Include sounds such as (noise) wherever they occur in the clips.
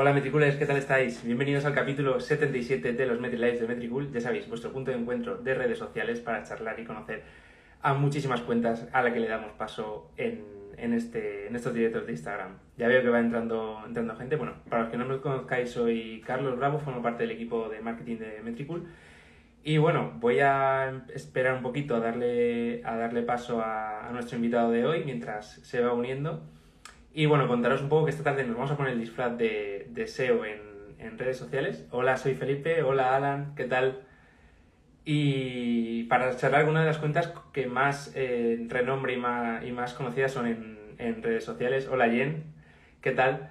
Hola Metricoolers, ¿qué tal estáis? Bienvenidos al capítulo 77 de los MetriLives de Metricool. Ya sabéis, vuestro punto de encuentro de redes sociales para charlar y conocer a muchísimas cuentas a la que le damos paso en, en, este, en estos directos de Instagram. Ya veo que va entrando, entrando gente. Bueno, para los que no me conozcáis, soy Carlos Bravo, formo parte del equipo de marketing de Metricool. Y bueno, voy a esperar un poquito a darle, a darle paso a, a nuestro invitado de hoy mientras se va uniendo. Y bueno, contaros un poco que esta tarde nos vamos a poner el disfraz de, de SEO en, en, redes sociales. Hola, soy Felipe. Hola, Alan. ¿Qué tal? Y para charlar algunas de las cuentas que más eh, renombre y más, y más, conocidas son en, en, redes sociales. Hola, Jen. ¿Qué tal?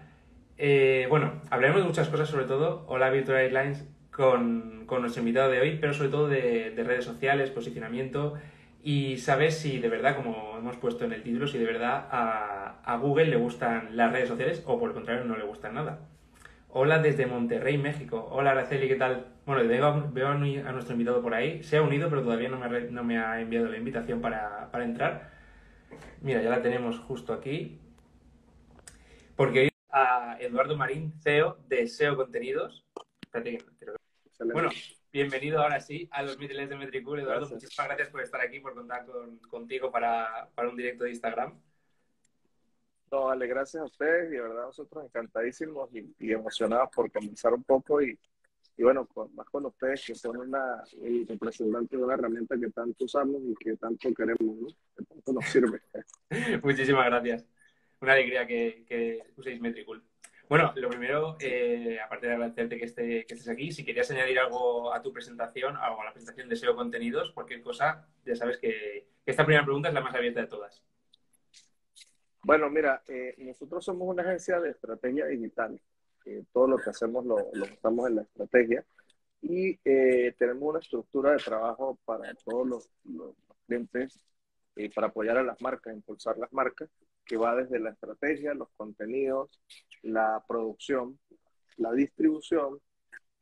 Eh, bueno, hablaremos de muchas cosas, sobre todo. Hola, Virtual Airlines, con, con nuestro invitado de hoy, pero sobre todo de, de redes sociales, posicionamiento y saber si de verdad, como hemos puesto en el título, si de verdad a, a, Google le gustan las redes sociales o por el contrario no le gustan nada. Hola desde Monterrey, México. Hola Araceli, ¿qué tal? Bueno, veo, veo a nuestro invitado por ahí. Se ha unido, pero todavía no me, no me ha enviado la invitación para, para, entrar. Mira, ya la tenemos justo aquí. Porque hoy a Eduardo Marín, CEO de SEO Contenidos. Espérate que Bueno, bienvenido ahora sí a los Mitiles de Metricool. Eduardo, gracias. muchísimas gracias por estar aquí, por contar con, contigo para, para, un directo de Instagram. No, vale, gracias a ustedes y de verdad nosotros encantadísimos y, y emocionados por comenzar un poco y, y bueno, con, más con ustedes que son una, representante de una herramienta que tanto usamos y que tanto queremos, ¿no? que tanto nos sirve. (laughs) muchísimas gracias. Una alegría que, que uséis Metricool. Bueno, lo primero, eh, aparte de agradecerte que, esté, que, estés aquí, si querías añadir algo a tu presentación, algo a la presentación de SEO Contenidos, cualquier cosa, ya sabes que, esta primera pregunta es la más abierta de todas. Bueno, mira, eh, nosotros somos una agencia de estrategia digital. Eh, todo lo que hacemos lo, lo usamos en la estrategia y eh, tenemos una estructura de trabajo para todos los, los clientes, para apoyar a las marcas, impulsar las marcas que va desde la estrategia, los contenidos, la producción, la distribución,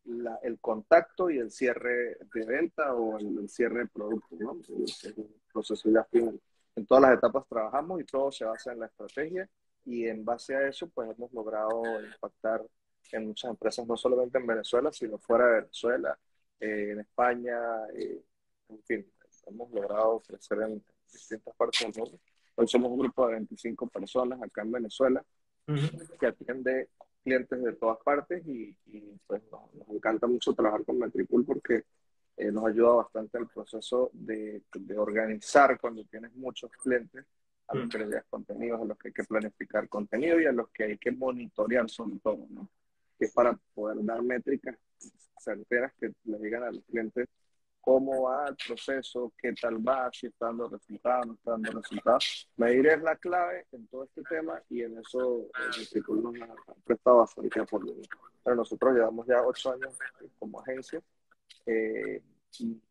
la, el contacto y el cierre de venta o el, el cierre de producto, ¿no? El, proceso ya final. En todas las etapas trabajamos y todo se basa en la estrategia y en base a eso pues hemos logrado impactar en muchas empresas, no solamente en Venezuela, sino fuera de Venezuela, eh, en España, eh, en fin, hemos logrado crecer en distintas partes del mundo. Hoy somos un grupo de 25 personas acá en Venezuela uh -huh. que atiende clientes de todas partes y, y pues nos, nos, encanta mucho trabajar con Metricool porque eh, nos ayuda bastante al proceso de, de, organizar cuando tienes muchos clientes a los que le das contenidos, a los que hay que planificar contenido y a los que hay que monitorear sobre todo, ¿no? Que es para poder dar métricas certeras que le digan a los clientes cómo va el proceso, qué tal va, si está dando resultados, no está dando resultados. Medir es la clave en todo este tema y en eso el Instituto nos ha prestado bastante apoyo. Pero nosotros llevamos ya ocho años como agencia eh, y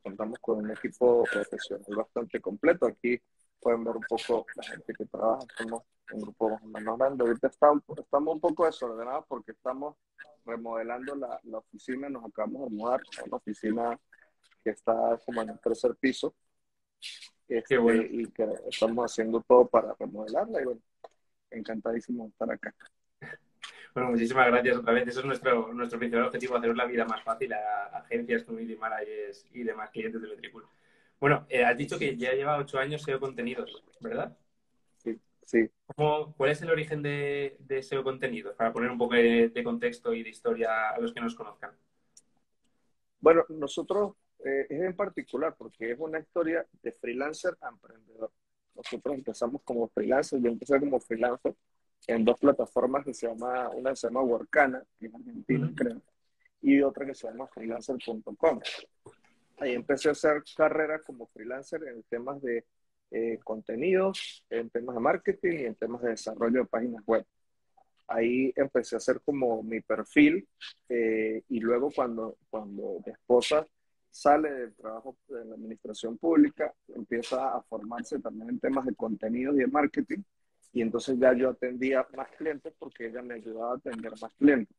contamos con un equipo profesional bastante completo. Aquí pueden ver un poco la gente que trabaja, somos un grupo más o menos grande. Ahorita estamos, estamos un poco desordenados porque estamos remodelando la, la, oficina, nos acabamos de mudar a una oficina que está como en el tercer piso este, bueno. y que estamos haciendo todo para remodelarla y bueno, encantadísimo de estar acá. Bueno, muchísimas gracias otra vez. Eso es nuestro, nuestro principal objetivo, hacer la vida más fácil a, agencias, community managers y demás clientes de Metricool. Bueno, eh, has dicho que ya lleva ocho años SEO Contenidos, ¿verdad? Sí, sí. ¿Cómo, ¿Cuál es el origen de, de, SEO Contenidos? Para poner un poco de, de, contexto y de historia a los que nos conozcan. Bueno, nosotros eh, es en particular porque es una historia de freelancer a emprendedor. Nosotros empezamos como freelancer, yo empecé como freelancer en dos plataformas que se llama, una se llama Workana, que es argentina, creo, y otra que se llama freelancer.com. Ahí empecé a hacer carrera como freelancer en temas de eh, contenidos, en temas de marketing y en temas de desarrollo de páginas web. Ahí empecé a hacer como mi perfil eh, y luego cuando, cuando mi esposa sale del trabajo de la administración pública, empieza a formarse también en temas de contenidos y de marketing y entonces ya yo atendía más clientes porque ella me ayudaba a atender más clientes.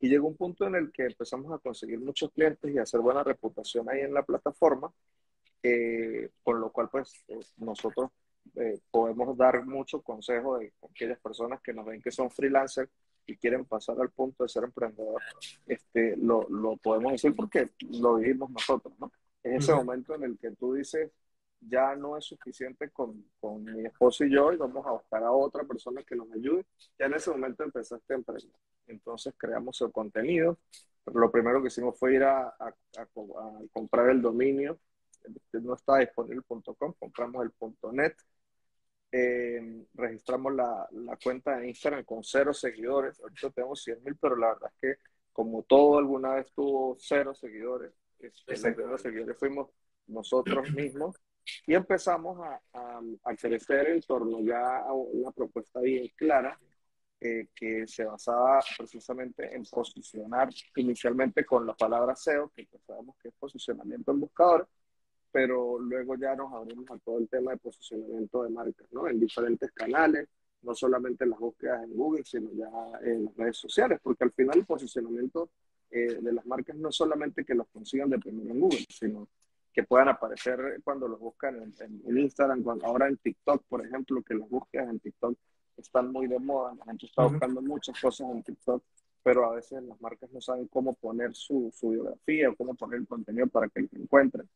Y llegó un punto en el que empezamos a conseguir muchos clientes y a hacer buena reputación ahí en la plataforma, eh, con lo cual pues eh, nosotros eh, podemos dar mucho consejo de aquellas personas que nos ven que son freelancers y quieren pasar al punto de ser emprendedor, este, lo, lo podemos decir porque lo vivimos nosotros, ¿no? Es ese momento en el que tú dices, ya no es suficiente con, con, mi esposo y yo y vamos a buscar a otra persona que nos ayude. Ya en ese momento empezaste a emprender. Entonces creamos el contenido. Pero lo primero que hicimos fue ir a, a, a, comprar el dominio. No estaba disponible el .com, compramos el .net. Eh, registramos la, la, cuenta de Instagram con cero seguidores. Ahorita tenemos 100 mil, pero la verdad es que como todo alguna vez tuvo cero seguidores, este, los seguidores fuimos nosotros mismos y empezamos a, a, crecer en torno ya a una propuesta bien clara eh, que se basaba precisamente en posicionar inicialmente con la palabra SEO, que pues sabemos que es posicionamiento en buscador, pero luego ya nos abrimos a todo el tema de posicionamiento de marcas, ¿no? En diferentes canales, no solamente en las búsquedas en Google, sino ya en las redes sociales, porque al final el posicionamiento eh, de las marcas no solamente que los consigan de primero en Google, sino que puedan aparecer cuando los buscan en, Instagram, ahora en TikTok, por ejemplo, que las búsquedas en TikTok están muy de moda, la gente está buscando muchas cosas en TikTok, pero a veces las marcas no saben cómo poner su, su biografía o cómo poner el contenido para que lo encuentren.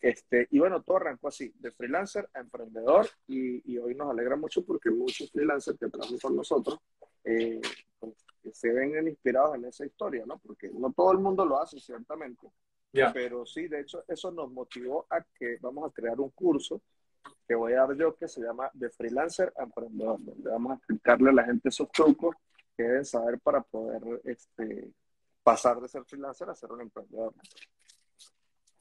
Este, y bueno, todo arrancó así, de freelancer a emprendedor, y, y hoy nos alegra mucho porque muchos freelancers que trabajan con nosotros eh, pues, se ven inspirados en esa historia, ¿no? Porque no todo el mundo lo hace, ciertamente, pero sí, de hecho, eso nos motivó a que vamos a crear un curso que voy a dar yo que se llama De Freelancer a Emprendedor, donde vamos a explicarle a la gente esos trucos que deben saber para poder este, pasar de ser freelancer a ser un emprendedor.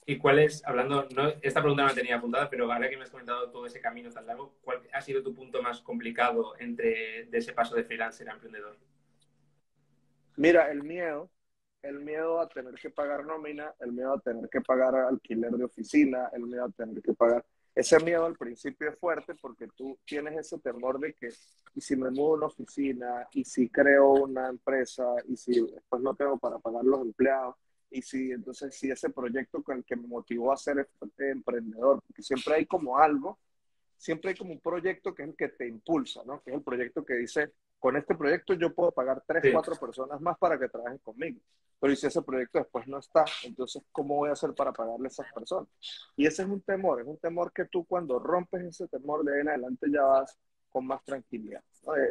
¿Y cuál es, hablando, no, esta pregunta no la tenía apuntada, pero ahora que me has comentado todo ese camino tan largo, ¿cuál ha sido tu punto más complicado entre de ese paso de freelancer a emprendedor? Mira, el miedo, el miedo a tener que pagar nómina, el miedo a tener que pagar alquiler de oficina, el miedo a tener que pagar. Ese miedo al principio es fuerte porque tú tienes ese temor de que, y si me mudo a una oficina, y si creo una empresa, y si después no tengo para pagar los empleados, y si entonces si ese proyecto con el que me motivó a ser emprendedor, porque siempre hay como algo, siempre hay como un proyecto que es el que te impulsa, ¿no? Que es el proyecto que dice, con este proyecto yo puedo pagar tres, cuatro personas más para que trabajen conmigo. Pero ¿y si ese proyecto después no está? Entonces, ¿cómo voy a hacer para pagarle a esas personas? Y ese es un temor, es un temor que tú cuando rompes ese temor de ahí en adelante ya vas con más tranquilidad.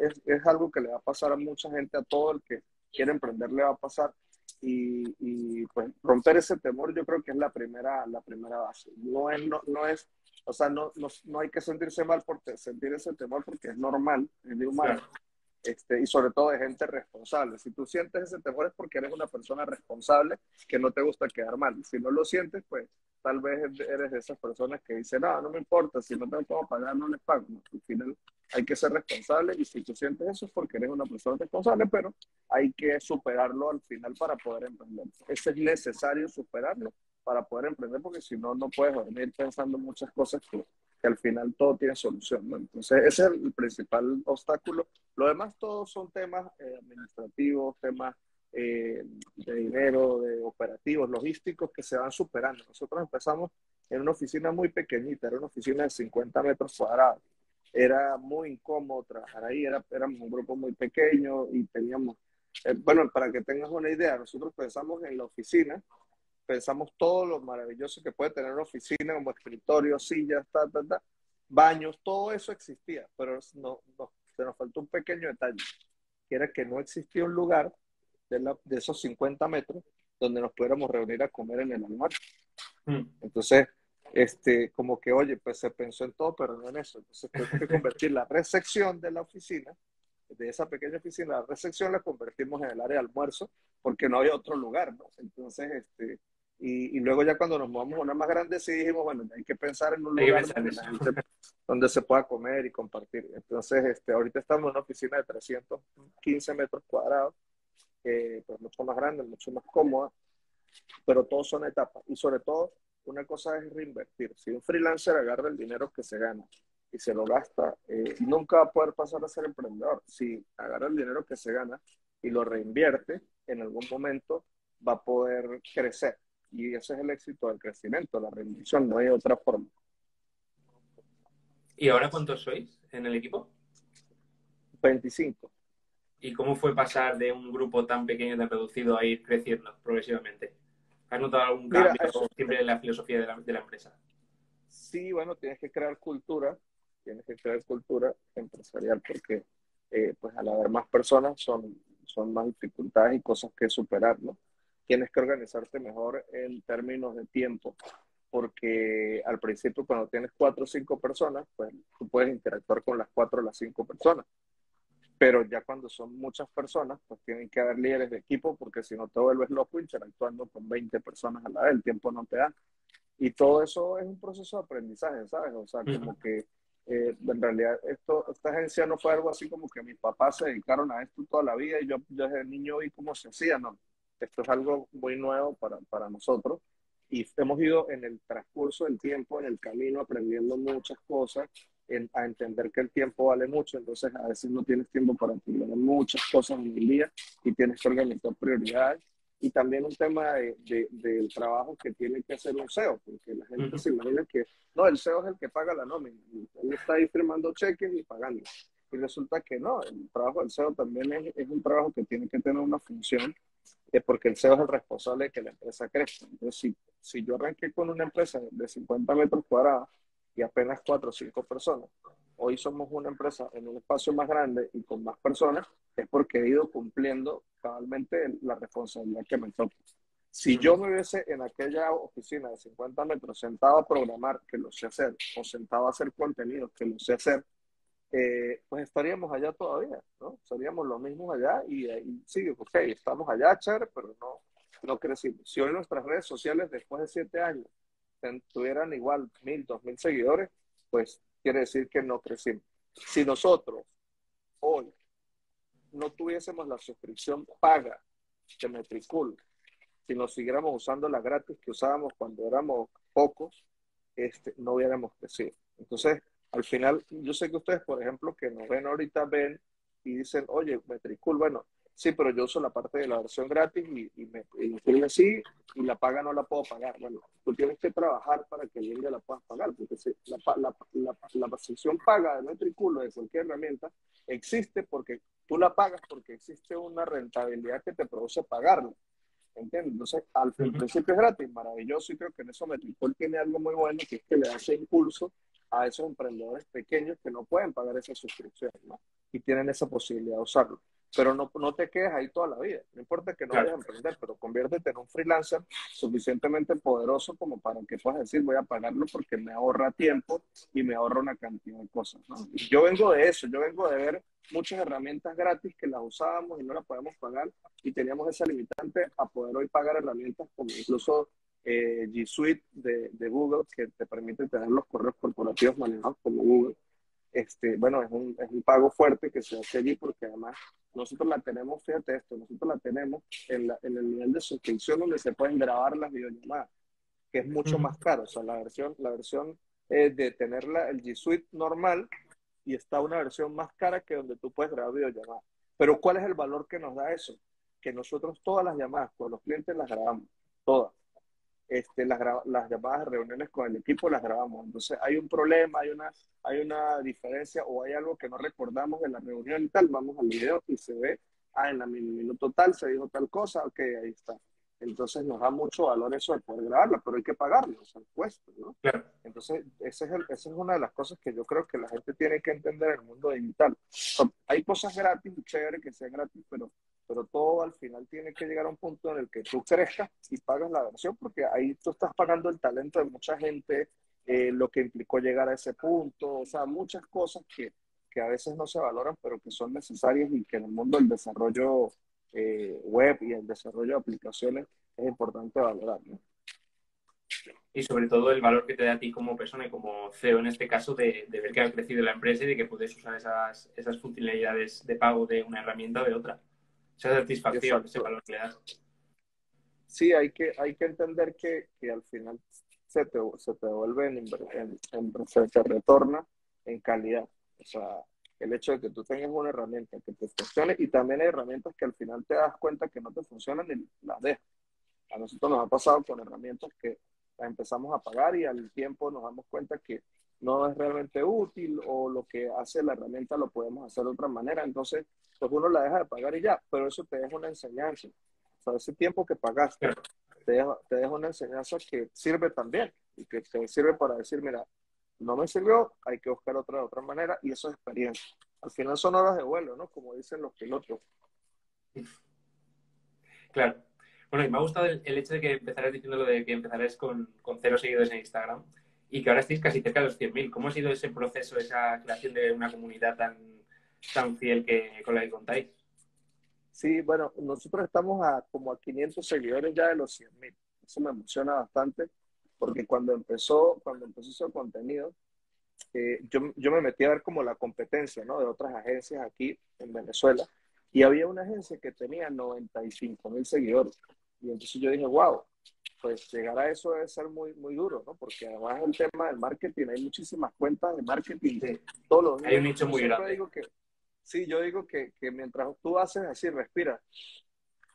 Es, es, algo que le va a pasar a mucha gente, a todo el que quiere emprender le va a pasar. Y, y pues romper ese temor yo creo que es la primera, la primera base. No es, no, no es o sea, no, no, no, hay que sentirse mal por sentir ese temor porque es normal, es de humano este, y sobre todo de gente responsable. Si tú sientes ese temor es porque eres una persona responsable que no te gusta quedar mal. Si no lo sientes, pues tal vez eres de esas personas que dicen, no, no me importa, si no tengo cómo pagar, no les pago. Al final hay que ser responsable y si tú sientes eso es porque eres una persona responsable, pero hay que superarlo al final para poder emprender. Eso es necesario superarlo para poder emprender porque si no, no puedes venir pensando muchas cosas que que al final todo tiene solución. ¿no? Entonces, ese es el principal obstáculo. Lo demás, todos son temas eh, administrativos, temas eh, de dinero, de operativos, logísticos que se van superando. Nosotros empezamos en una oficina muy pequeñita, era una oficina de 50 metros cuadrados. Era muy incómodo trabajar ahí, era, éramos un grupo muy pequeño y teníamos, eh, bueno, para que tengas una idea, nosotros pensamos en la oficina pensamos todo lo maravilloso que puede tener una oficina, como escritorio, sillas, ta, ta, ta, baños, todo eso existía, pero no, no, se nos faltó un pequeño detalle, que era que no existía un lugar de, la, de esos 50 metros donde nos pudiéramos reunir a comer en el almuerzo. Mm. Entonces, este, como que, oye, pues se pensó en todo, pero no en eso. Entonces, tuvimos que (laughs) convertir la recepción de la oficina, de esa pequeña oficina, la recepción la convertimos en el área de almuerzo, porque no había otro lugar, ¿no? Entonces, este, y, luego ya cuando nos movamos a una más grande, sí dijimos, bueno, hay que pensar en un lugar donde, se pueda comer y compartir. Entonces, este, ahorita estamos en una oficina de 315 metros cuadrados, que pues mucho más grande, mucho más cómoda, pero todos son etapas. Y sobre todo, una cosa es reinvertir. Si un freelancer agarra el dinero que se gana y se lo gasta, eh, nunca va a poder pasar a ser emprendedor. Si agarra el dinero que se gana y lo reinvierte, en algún momento va a poder crecer y ese es el éxito del crecimiento, la rendición, no hay otra forma. ¿Y ahora cuántos sois en el equipo? 25. ¿Y cómo fue pasar de un grupo tan pequeño, tan reducido, a ir creciendo progresivamente? ¿Has notado algún cambio siempre en la filosofía de la, de la, empresa? Sí, bueno, tienes que crear cultura, tienes que crear cultura empresarial porque eh, pues al haber más personas son, son más dificultades y cosas que superar, ¿no? Tienes que organizarte mejor en términos de tiempo porque al principio cuando tienes cuatro o cinco personas, pues tú puedes interactuar con las cuatro o las cinco personas pero ya cuando son muchas personas, pues tienen que haber líderes de equipo, porque si no te vuelves loco interactuando con 20 personas a la vez, el tiempo no te da. Y todo eso es un proceso de aprendizaje, ¿sabes? O sea, como que eh, en realidad esto, esta agencia no fue algo así como que mis papás se dedicaron a esto toda la vida y yo, yo desde niño vi cómo se hacía, no. Esto es algo muy nuevo para, para nosotros y hemos ido en el transcurso del tiempo, en el camino, aprendiendo muchas cosas a entender que el tiempo vale mucho, entonces a veces no tienes tiempo para atender muchas cosas en el día y tienes que organizar prioridades. Y también un tema de, del trabajo que tiene que hacer un SEO, porque la gente se imagina que no, el SEO es el que paga la nómina, él está ahí firmando cheques y pagando. Y resulta que no, el trabajo del SEO también es, es un trabajo que tiene que tener una función, es porque el SEO es el responsable de que la empresa crezca. Entonces, si, si yo arranqué con una empresa de 50 metros cuadrados, y apenas cuatro o cinco personas. Hoy somos una empresa en un espacio más grande y con más personas, es porque he ido cumpliendo cabalmente la responsabilidad que me toca. Si yo me hubiese en aquella oficina de 50 metros sentado a programar, que lo sé hacer, o sentado a hacer contenido, que lo sé hacer, eh, pues estaríamos allá todavía, ¿no? Seríamos los mismos allá y, y sí, ok, estamos allá, chévere, pero no, no crecimos. Si hoy nuestras redes sociales, después de siete años, tuvieran igual mil, dos mil seguidores, pues quiere decir que no crecimos. Si nosotros hoy no tuviésemos la suscripción paga de Metricool, si nos siguiéramos usando la gratis que usábamos cuando éramos pocos, este, no hubiéramos crecido. Entonces, al final, yo sé que ustedes, por ejemplo, que nos ven ahorita, ven y dicen, oye, Metricool, bueno, sí, pero yo uso la parte de la versión gratis y, y me inscribe así y la paga no la puedo pagar. Bueno, tú tienes que trabajar para que el día la puedas pagar, porque la, la, la, la sección paga de Metriculo de cualquier herramienta existe porque tú la pagas porque existe una rentabilidad que te produce pagarla. ¿Entiendes? Entonces, al principio es gratis, maravilloso, y creo que en eso Metricool tiene algo muy bueno, que es que le hace impulso a esos emprendedores pequeños que no pueden pagar esa suscripción, ¿no? Y tienen esa posibilidad de usarlo pero no, no te quedes ahí toda la vida. No importa que no vayas a emprender, pero conviértete en un freelancer suficientemente poderoso como para que puedas decir, voy a pagarlo porque me ahorra tiempo y me ahorra una cantidad de cosas. yo vengo de eso, yo vengo de ver muchas herramientas gratis que las usábamos y no las podemos pagar y teníamos esa limitante a poder hoy pagar herramientas como incluso eh, G Suite de, de Google que te permite tener los correos corporativos manejados como Google este, bueno, es un, es un pago fuerte que se hace allí porque además nosotros la tenemos, fíjate esto, nosotros la tenemos en, la, en el nivel de suscripción donde se pueden grabar las videollamadas, que es mucho más caro. O sea, la versión, la versión eh, de tenerla, el G Suite normal, y está una versión más cara que donde tú puedes grabar videollamadas. Pero ¿cuál es el valor que nos da eso? Que nosotros todas las llamadas con los clientes las grabamos, todas este, las, las llamadas reuniones con el equipo las grabamos. Entonces hay un problema, hay una, hay una diferencia o hay algo que no recordamos de la reunión y tal, vamos al video y se ve, ah, en la minuto tal se dijo tal cosa, ok, ahí está. Entonces nos da mucho valor eso de poder grabarla, pero hay que pagarlo, o sea, puesto, ¿no? Entonces, ese es esa es una de las cosas que yo creo que la gente tiene que entender en el mundo digital. hay cosas gratis, chévere que sean gratis, pero pero todo al final tiene que llegar a un punto en el que tú crezcas y pagas la versión, porque ahí tú estás pagando el talento de mucha gente, eh, lo que implicó llegar a ese punto, o sea, muchas cosas que, que, a veces no se valoran, pero que son necesarias y que en el mundo del desarrollo eh, web y el desarrollo de aplicaciones es importante valorar. Y sobre todo el valor que te da a ti como persona y como CEO en este caso de, de ver que ha crecido la empresa y de que puedes usar esas, esas funcionalidades de pago de una herramienta o de otra esa satisfacción, ese valor que le das. Sí, hay que, hay que entender que, que al final se te, se te devuelve en, en, se te retorna en calidad. O sea, el hecho de que tú tengas una herramienta que te funcione y también hay herramientas que al final te das cuenta que no te funcionan y las dejas. A nosotros nos ha pasado con herramientas que las empezamos a pagar y al tiempo nos damos cuenta que no es realmente útil o lo que hace la herramienta lo podemos hacer de otra manera. Entonces, pues uno la deja de pagar y ya, pero eso te deja una enseñanza. O sea, ese tiempo que pagaste te deja, te deja una enseñanza que sirve también y que te sirve para decir, mira, no me sirvió, hay que buscar otra de otra manera y eso es experiencia. Al final son horas de vuelo, ¿no? Como dicen los pilotos. Claro. Bueno, y me ha gustado el, hecho de que empezaras diciendo lo de que empezarás con, con cero seguidores en Instagram y que ahora estéis casi cerca de los 100.000. ¿Cómo ha sido ese proceso, esa creación de una comunidad tan, tan fiel que, con la que contáis? Sí, bueno, nosotros estamos a como a 500 seguidores ya de los 100.000. Eso me emociona bastante porque cuando empezó, cuando empezó ese contenido, eh, yo, yo, me metí a ver como la competencia ¿no? de otras agencias aquí en Venezuela y había una agencia que tenía 95 mil seguidores. Y entonces yo dije, wow, pues llegar a eso debe ser muy, muy duro, ¿no? Porque además el tema del marketing, hay muchísimas cuentas de marketing de todos los días. Hay un nicho muy grande. Digo que, sí, yo digo que, que, mientras tú haces así, respira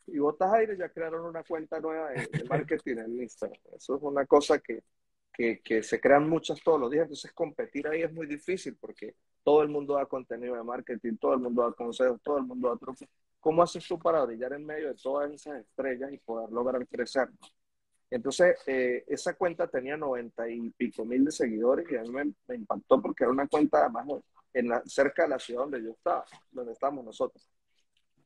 y botas aire, ya crearon una cuenta nueva de, de marketing en Instagram. Eso es una cosa que, que, que, se crean muchas todos los días, entonces competir ahí es muy difícil porque todo el mundo da contenido de marketing, todo el mundo da consejos, todo el mundo da trucos. ¿Cómo haces tú para brillar en medio de todas esas estrellas y poder lograr crecer? Entonces, eh, esa cuenta tenía noventa y pico mil de seguidores y a mí me, impactó porque era una cuenta además en cerca de la ciudad donde yo estaba, donde estamos nosotros.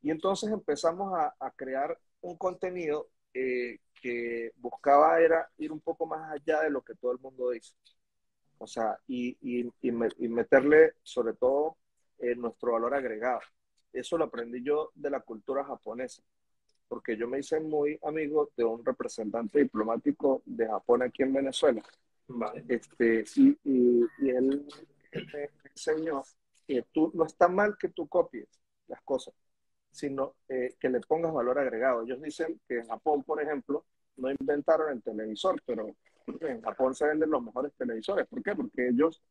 Y entonces empezamos a, a crear un contenido eh, que buscaba era ir un poco más allá de lo que todo el mundo dice. O sea, y, y, y, meterle sobre todo eh, nuestro valor agregado. Eso lo aprendí yo de la cultura japonesa porque yo me hice muy amigo de un representante diplomático de Japón aquí en Venezuela. Vale. Este, y, y, él me enseñó que tú, no está mal que tú copies las cosas, sino eh, que le pongas valor agregado. Ellos dicen que en Japón, por ejemplo, no inventaron el televisor, pero en Japón se venden los mejores televisores. ¿Por qué? Porque ellos,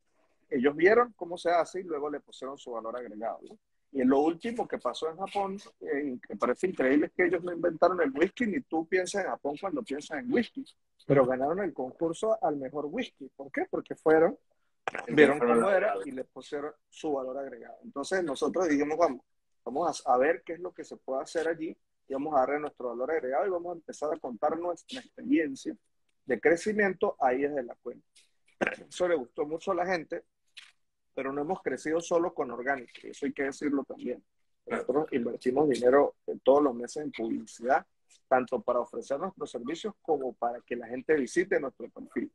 ellos vieron cómo se hace y luego le pusieron su valor agregado. ¿no? Y lo último que pasó en Japón, eh, que parece increíble, es que ellos no inventaron el whisky, ni tú piensas en Japón cuando piensas en whisky, pero ganaron el concurso al mejor whisky. ¿Por qué? Porque fueron, vieron cómo era y le pusieron su valor agregado. Entonces nosotros dijimos, vamos, vamos a, ver qué es lo que se puede hacer allí y vamos a darle nuestro valor agregado y vamos a empezar a contar nuestra experiencia de crecimiento ahí desde la cuenta. Eso le gustó mucho a la gente pero no hemos crecido solo con orgánico, eso hay que decirlo también. Nosotros invertimos dinero todos los meses en publicidad, tanto para ofrecer nuestros servicios como para que la gente visite nuestro perfil.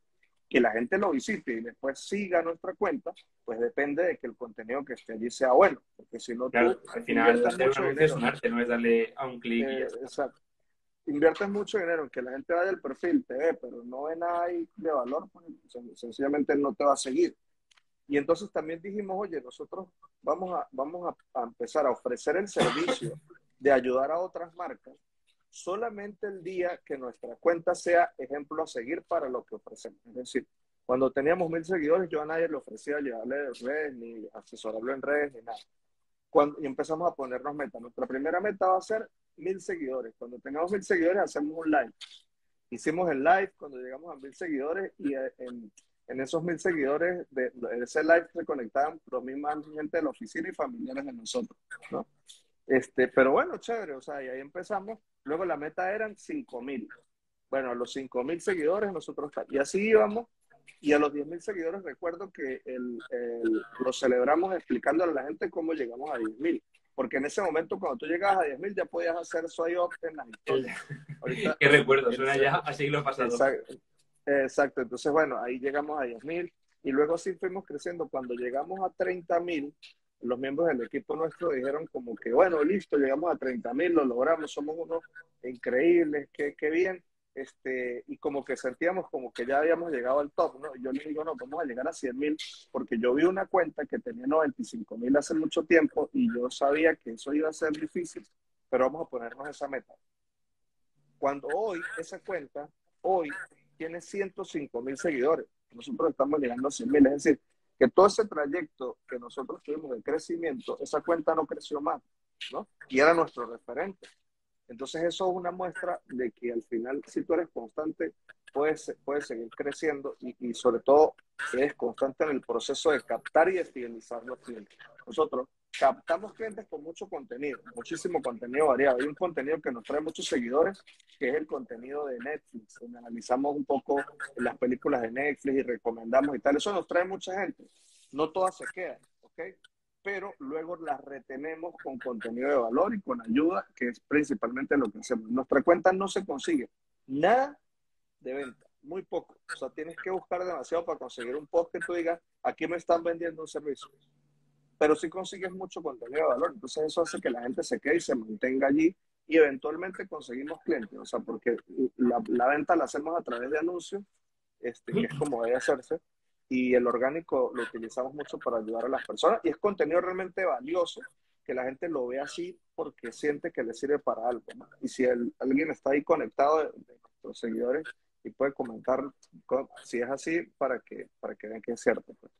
Que la gente lo visite y después siga nuestra cuenta, pues depende de que el contenido que esté allí sea bueno. Porque si no, claro, al final, es un arte, no es darle a un clic. Eh, exacto. Inviertes mucho dinero en que la gente vaya al perfil, te ve, pero no ve nada ahí de valor, pues, sencillamente no te va a seguir. Y entonces también dijimos, oye, nosotros vamos a, vamos a, empezar a ofrecer el servicio de ayudar a otras marcas solamente el día que nuestra cuenta sea ejemplo a seguir para lo que ofrecemos. Es decir, cuando teníamos mil seguidores, yo a nadie le ofrecía llevarle redes, ni asesorarlo en redes, ni nada. Cuando, y empezamos a ponernos metas. Nuestra primera meta va a ser mil seguidores. Cuando tengamos mil seguidores, hacemos un live. Hicimos el live cuando llegamos a mil seguidores y eh, en, en esos mil seguidores de, ese live se conectaban los misma gente de la oficina y familiares de nosotros, ¿no? Este, pero bueno, chévere, o sea, y ahí empezamos. Luego la meta eran cinco mil. Bueno, a los cinco mil seguidores nosotros, y así íbamos, y a los diez mil seguidores recuerdo que el, lo celebramos explicándole a la gente cómo llegamos a diez mil. Porque en ese momento, cuando tú llegabas a diez mil, ya podías hacer soy up en las historias. (laughs) Qué recuerdo, suena ya a siglo pasado. Exacto. Exacto, entonces bueno, ahí llegamos a 10.000 y luego sí fuimos creciendo. Cuando llegamos a 30.000, los miembros del equipo nuestro dijeron como que, bueno, listo, llegamos a 30.000, lo logramos, somos unos increíbles, qué, qué bien. Este, y como que sentíamos como que ya habíamos llegado al top, ¿no? Yo le digo, no, vamos a llegar a 100.000 porque yo vi una cuenta que tenía 95.000 hace mucho tiempo y yo sabía que eso iba a ser difícil, pero vamos a ponernos esa meta. Cuando hoy esa cuenta, hoy tiene 105 mil seguidores. Nosotros estamos llegando a 100 mil. Es decir, que todo ese trayecto que nosotros tuvimos de crecimiento, esa cuenta no creció más, ¿no? Y era nuestro referente. Entonces eso es una muestra de que al final, si tú eres constante, puedes, puedes seguir creciendo y, y sobre todo eres constante en el proceso de captar y de fidelizar los clientes. Nosotros captamos clientes con mucho contenido, muchísimo contenido variado. Hay un contenido que nos trae muchos seguidores, que es el contenido de Netflix, donde analizamos un poco las películas de Netflix y recomendamos y tal. Eso nos trae mucha gente. No todas se quedan, ¿ok? Pero luego las retenemos con contenido de valor y con ayuda, que es principalmente lo que hacemos. Nuestra cuenta no se consigue nada de venta, muy poco. O sea, tienes que buscar demasiado para conseguir un post que tú digas, aquí me están vendiendo un servicio pero sí consigues mucho contenido de valor. Entonces eso hace que la gente se quede y se mantenga allí y eventualmente conseguimos clientes. O sea, porque la, la venta la hacemos a través de anuncios, este, que es como debe hacerse, y el orgánico lo utilizamos mucho para ayudar a las personas y es contenido realmente valioso que la gente lo ve así porque siente que le sirve para algo. Y si el, alguien está ahí conectado de, de, nuestros seguidores y puede comentar si es así para que, para que vean que es cierto. Pues.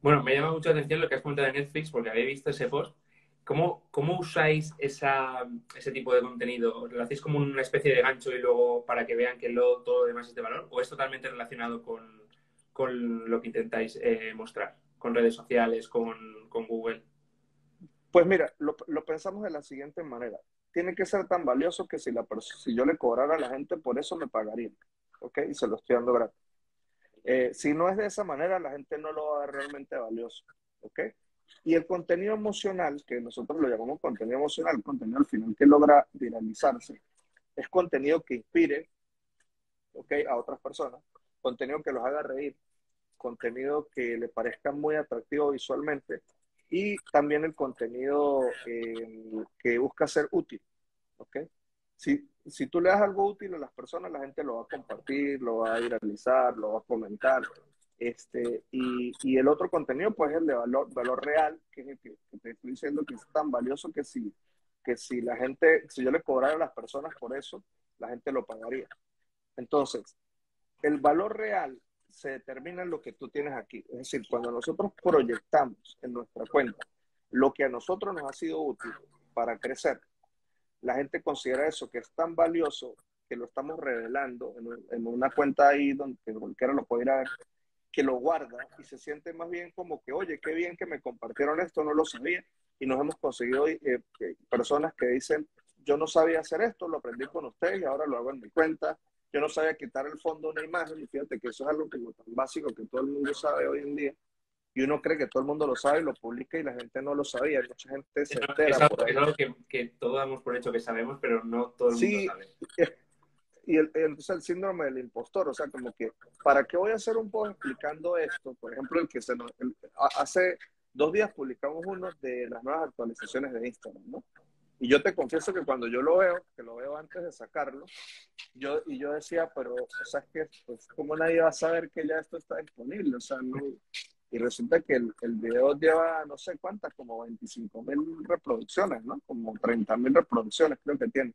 Bueno, me llama mucho la atención lo que has comentado de Netflix porque había visto ese post. ¿Cómo, cómo usáis esa, ese tipo de contenido? ¿Lo hacéis como una especie de gancho y luego para que vean que lo, todo lo demás es de valor? ¿O es totalmente relacionado con, con lo que intentáis eh, mostrar? ¿Con redes sociales, con, con Google? Pues mira, lo, pensamos de la siguiente manera. Tiene que ser tan valioso que si, la si yo le cobrara a la gente por eso me pagarían. ¿Ok? Y se lo estoy dando gratis. Eh, si no es de esa manera, la gente no lo va a ver realmente valioso. ¿Ok? Y el contenido emocional, que nosotros lo llamamos contenido emocional, contenido al final que logra viralizarse, es contenido que inspire ¿ok? a otras personas, contenido que los haga reír, contenido que le parezca muy atractivo visualmente y también el contenido eh, que busca ser útil. ¿ok? Si, si tú le das algo útil a las personas, la gente lo va a compartir, lo va a viralizar, lo va a comentar. Este, y, y el otro contenido, pues, es el de valor, valor real, que es el que, que, te estoy diciendo que es tan valioso que si, que si la gente, si yo le cobrara a las personas por eso, la gente lo pagaría. Entonces, el valor real se determina en lo que tú tienes aquí. Es decir, cuando nosotros proyectamos en nuestra cuenta lo que a nosotros nos ha sido útil para crecer, la gente considera eso que es tan valioso que lo estamos revelando en, una cuenta ahí donde cualquiera lo puede ir a ver, que lo guarda y se siente más bien como que, oye, qué bien que me compartieron esto, no lo sabía. Y nos hemos conseguido eh, eh, personas que dicen, yo no sabía hacer esto, lo aprendí con ustedes y ahora lo hago en mi cuenta. Yo no sabía quitar el fondo de una imagen y fíjate que eso es algo que tan básico que todo el mundo sabe hoy en día y uno cree que todo el mundo lo sabe y lo publica y la gente no lo sabía. Mucha gente se entera. Es algo, por ahí. Es algo que, que, todos damos por hecho que sabemos, pero no todo el sí, mundo sabe. Y el, entonces el síndrome del impostor, o sea, como que, ¿para qué voy a hacer un post explicando esto? Por ejemplo, el que se nos, el, hace dos días publicamos uno de las nuevas actualizaciones de Instagram, ¿no? Y yo te confieso que cuando yo lo veo, que lo veo antes de sacarlo, yo, y yo decía, pero, o sea, es que, pues, ¿cómo nadie va a saber que ya esto está disponible? O sea, no, y resulta que el, el, video lleva no sé cuántas, como 25 mil reproducciones, ¿no? Como 30 mil reproducciones creo que tiene.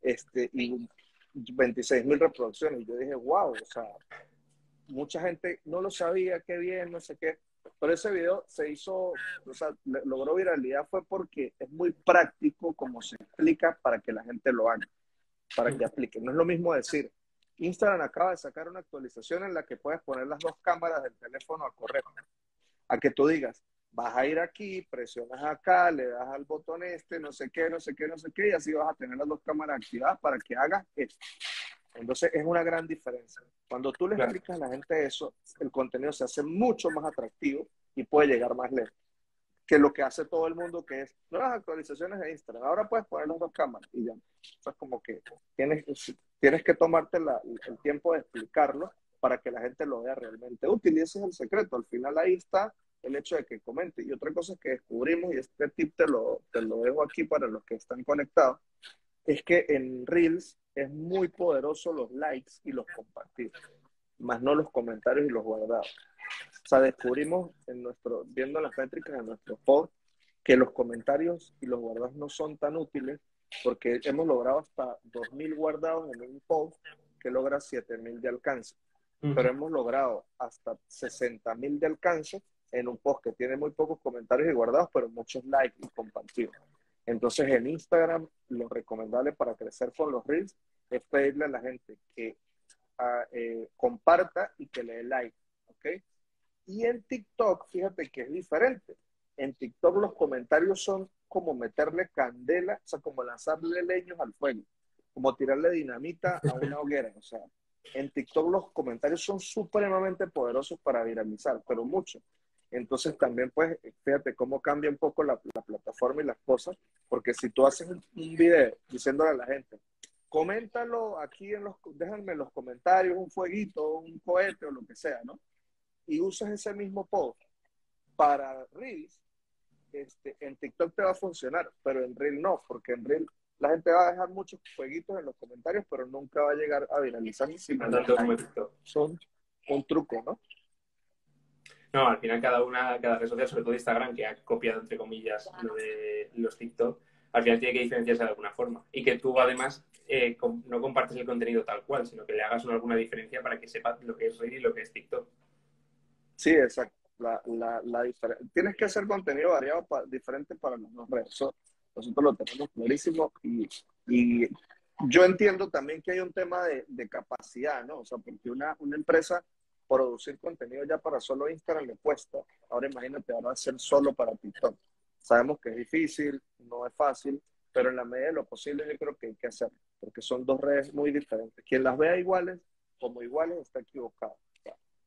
Este, y 26 mil reproducciones. Y yo dije, wow, o sea, mucha gente no lo sabía, qué bien, no sé qué. Pero ese video se hizo, o sea, logró viralidad fue porque es muy práctico como se explica para que la gente lo haga, para que aplique. No es lo mismo decir, Instagram acaba de sacar una actualización en la que puedes poner las dos cámaras del teléfono a correr. A que tú digas, vas a ir aquí, presionas acá, le das al botón este, no sé qué, no sé qué, no sé qué, y así vas a tener las dos cámaras activadas para que hagas esto. Entonces es una gran diferencia. Cuando tú le claro. explicas a la gente eso, el contenido se hace mucho más atractivo y puede llegar más lejos que lo que hace todo el mundo, que es nuevas actualizaciones de Instagram. Ahora puedes poner las dos cámaras y ya. O es como que tienes, tienes que tomarte la, el tiempo de explicarlo para que la gente lo vea realmente útil. Y ese es el secreto. Al final ahí está el hecho de que comente. Y otra cosa que descubrimos, y este tip te lo, te lo dejo aquí para los que están conectados, es que en Reels es muy poderoso los likes y los compartir, más no los comentarios y los guardados. O sea, descubrimos en nuestro, viendo las métricas de nuestro post, que los comentarios y los guardados no son tan útiles porque hemos logrado hasta 2.000 guardados en un post que logra 7.000 de alcance. Uh -huh. Pero hemos logrado hasta 60.000 de alcance en un post que tiene muy pocos comentarios y guardados, pero muchos likes y compartidos. Entonces en Instagram lo recomendable para crecer con los reels es pedirle a la gente que ah, eh, comparta y que le dé like, ¿ok? Y en TikTok, fíjate que es diferente. En TikTok los comentarios son como meterle candela, o sea, como lanzarle leños al fuego, como tirarle dinamita a una (laughs) hoguera, o sea, en TikTok los comentarios son supremamente poderosos para viralizar, pero mucho. Entonces también, pues, fíjate cómo cambia un poco la, plataforma y las cosas, porque si tú haces un, video diciéndole a la gente, coméntalo aquí en los, déjenme en los comentarios un fueguito, un cohete o lo que sea, ¿no? Y usas ese mismo post para Reels, este, en TikTok te va a funcionar, pero en Reel no, porque en Reel la gente va a dejar muchos fueguitos en los comentarios, pero nunca va a llegar a viralizar. Son un truco, ¿no? No, al final cada una, cada red social, sobre todo Instagram, que ha copiado, entre comillas, lo de los TikTok, al final tiene que diferenciarse de alguna forma. Y que tú, además, eh, no compartes el contenido tal cual, sino que le hagas alguna diferencia para que sepa lo que es Reel y lo que es TikTok. Sí, exacto. La, la, la Tienes que hacer contenido variado, diferente para las dos redes. nosotros lo tenemos clarísimo y, y, yo entiendo también que hay un tema de, de capacidad, ¿no? O sea, porque una, una empresa producir contenido ya para solo Instagram le cuesta. Ahora imagínate, ahora hacer solo para TikTok. Sabemos que es difícil, no es fácil, pero en la medida de lo posible yo creo que hay que hacerlo, porque son dos redes muy diferentes. Quien las vea iguales, como iguales, está equivocado.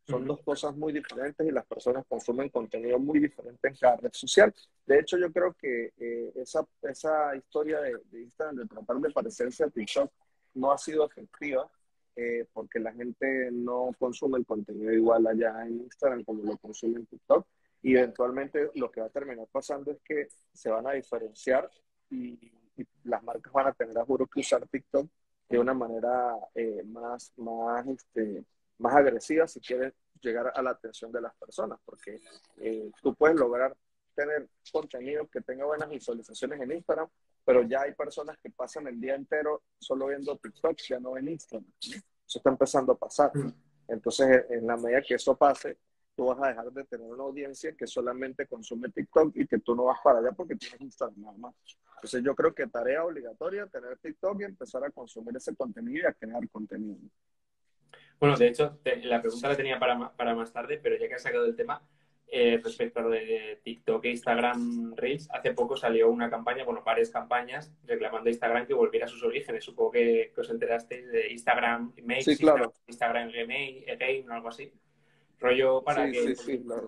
Son dos cosas muy diferentes y las personas consumen contenido muy diferente en cada red social. De hecho, yo creo que eh, esa, esa historia de, de Instagram de tratar de parecerse a TikTok no ha sido efectiva eh, porque la gente no consume el contenido igual allá en Instagram como lo consume en TikTok. Y eventualmente lo que va a terminar pasando es que se van a diferenciar y, las marcas van a tener, a juro, que usar TikTok de una manera eh, más, más, este, más agresiva si quieres llegar a la atención de las personas, porque eh, tú puedes lograr tener contenido que tenga buenas visualizaciones en Instagram, pero ya hay personas que pasan el día entero solo viendo TikTok, ya no ven Instagram. Eso está empezando a pasar. Entonces, en la medida que eso pase, tú vas a dejar de tener una audiencia que solamente consume TikTok y que tú no vas para allá porque tienes Instagram nada más. Entonces, yo creo que tarea obligatoria tener TikTok y empezar a consumir ese contenido y a crear contenido. Bueno, de hecho, la pregunta la tenía para, para más tarde, pero ya que has sacado el tema, eh, respecto a lo de TikTok e Instagram Reels, hace poco salió una campaña, bueno, varias campañas reclamando a Instagram que volviera a sus orígenes. Supongo que, os enterasteis de Instagram Makes, sí, claro. Instagram, Again o algo así. Rollo para que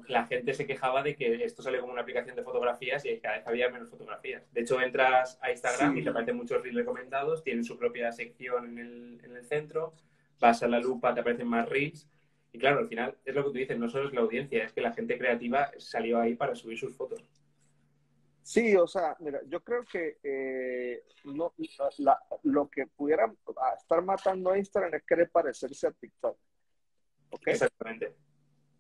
la gente se quejaba de que esto sale como una aplicación de fotografías y cada vez había menos fotografías. De hecho, entras a Instagram y te aparecen muchos reels recomendados, tienen su propia sección en el, en el centro, vas a la lupa, te aparecen más reels y claro, al final es lo que tú dices, no solo es la audiencia, es que la gente creativa salió ahí para subir sus fotos. Sí, o sea, mira, yo creo que eh, lo que pudiera estar matando a Instagram es querer parecerse a TikTok. ¿Ok? Exactamente.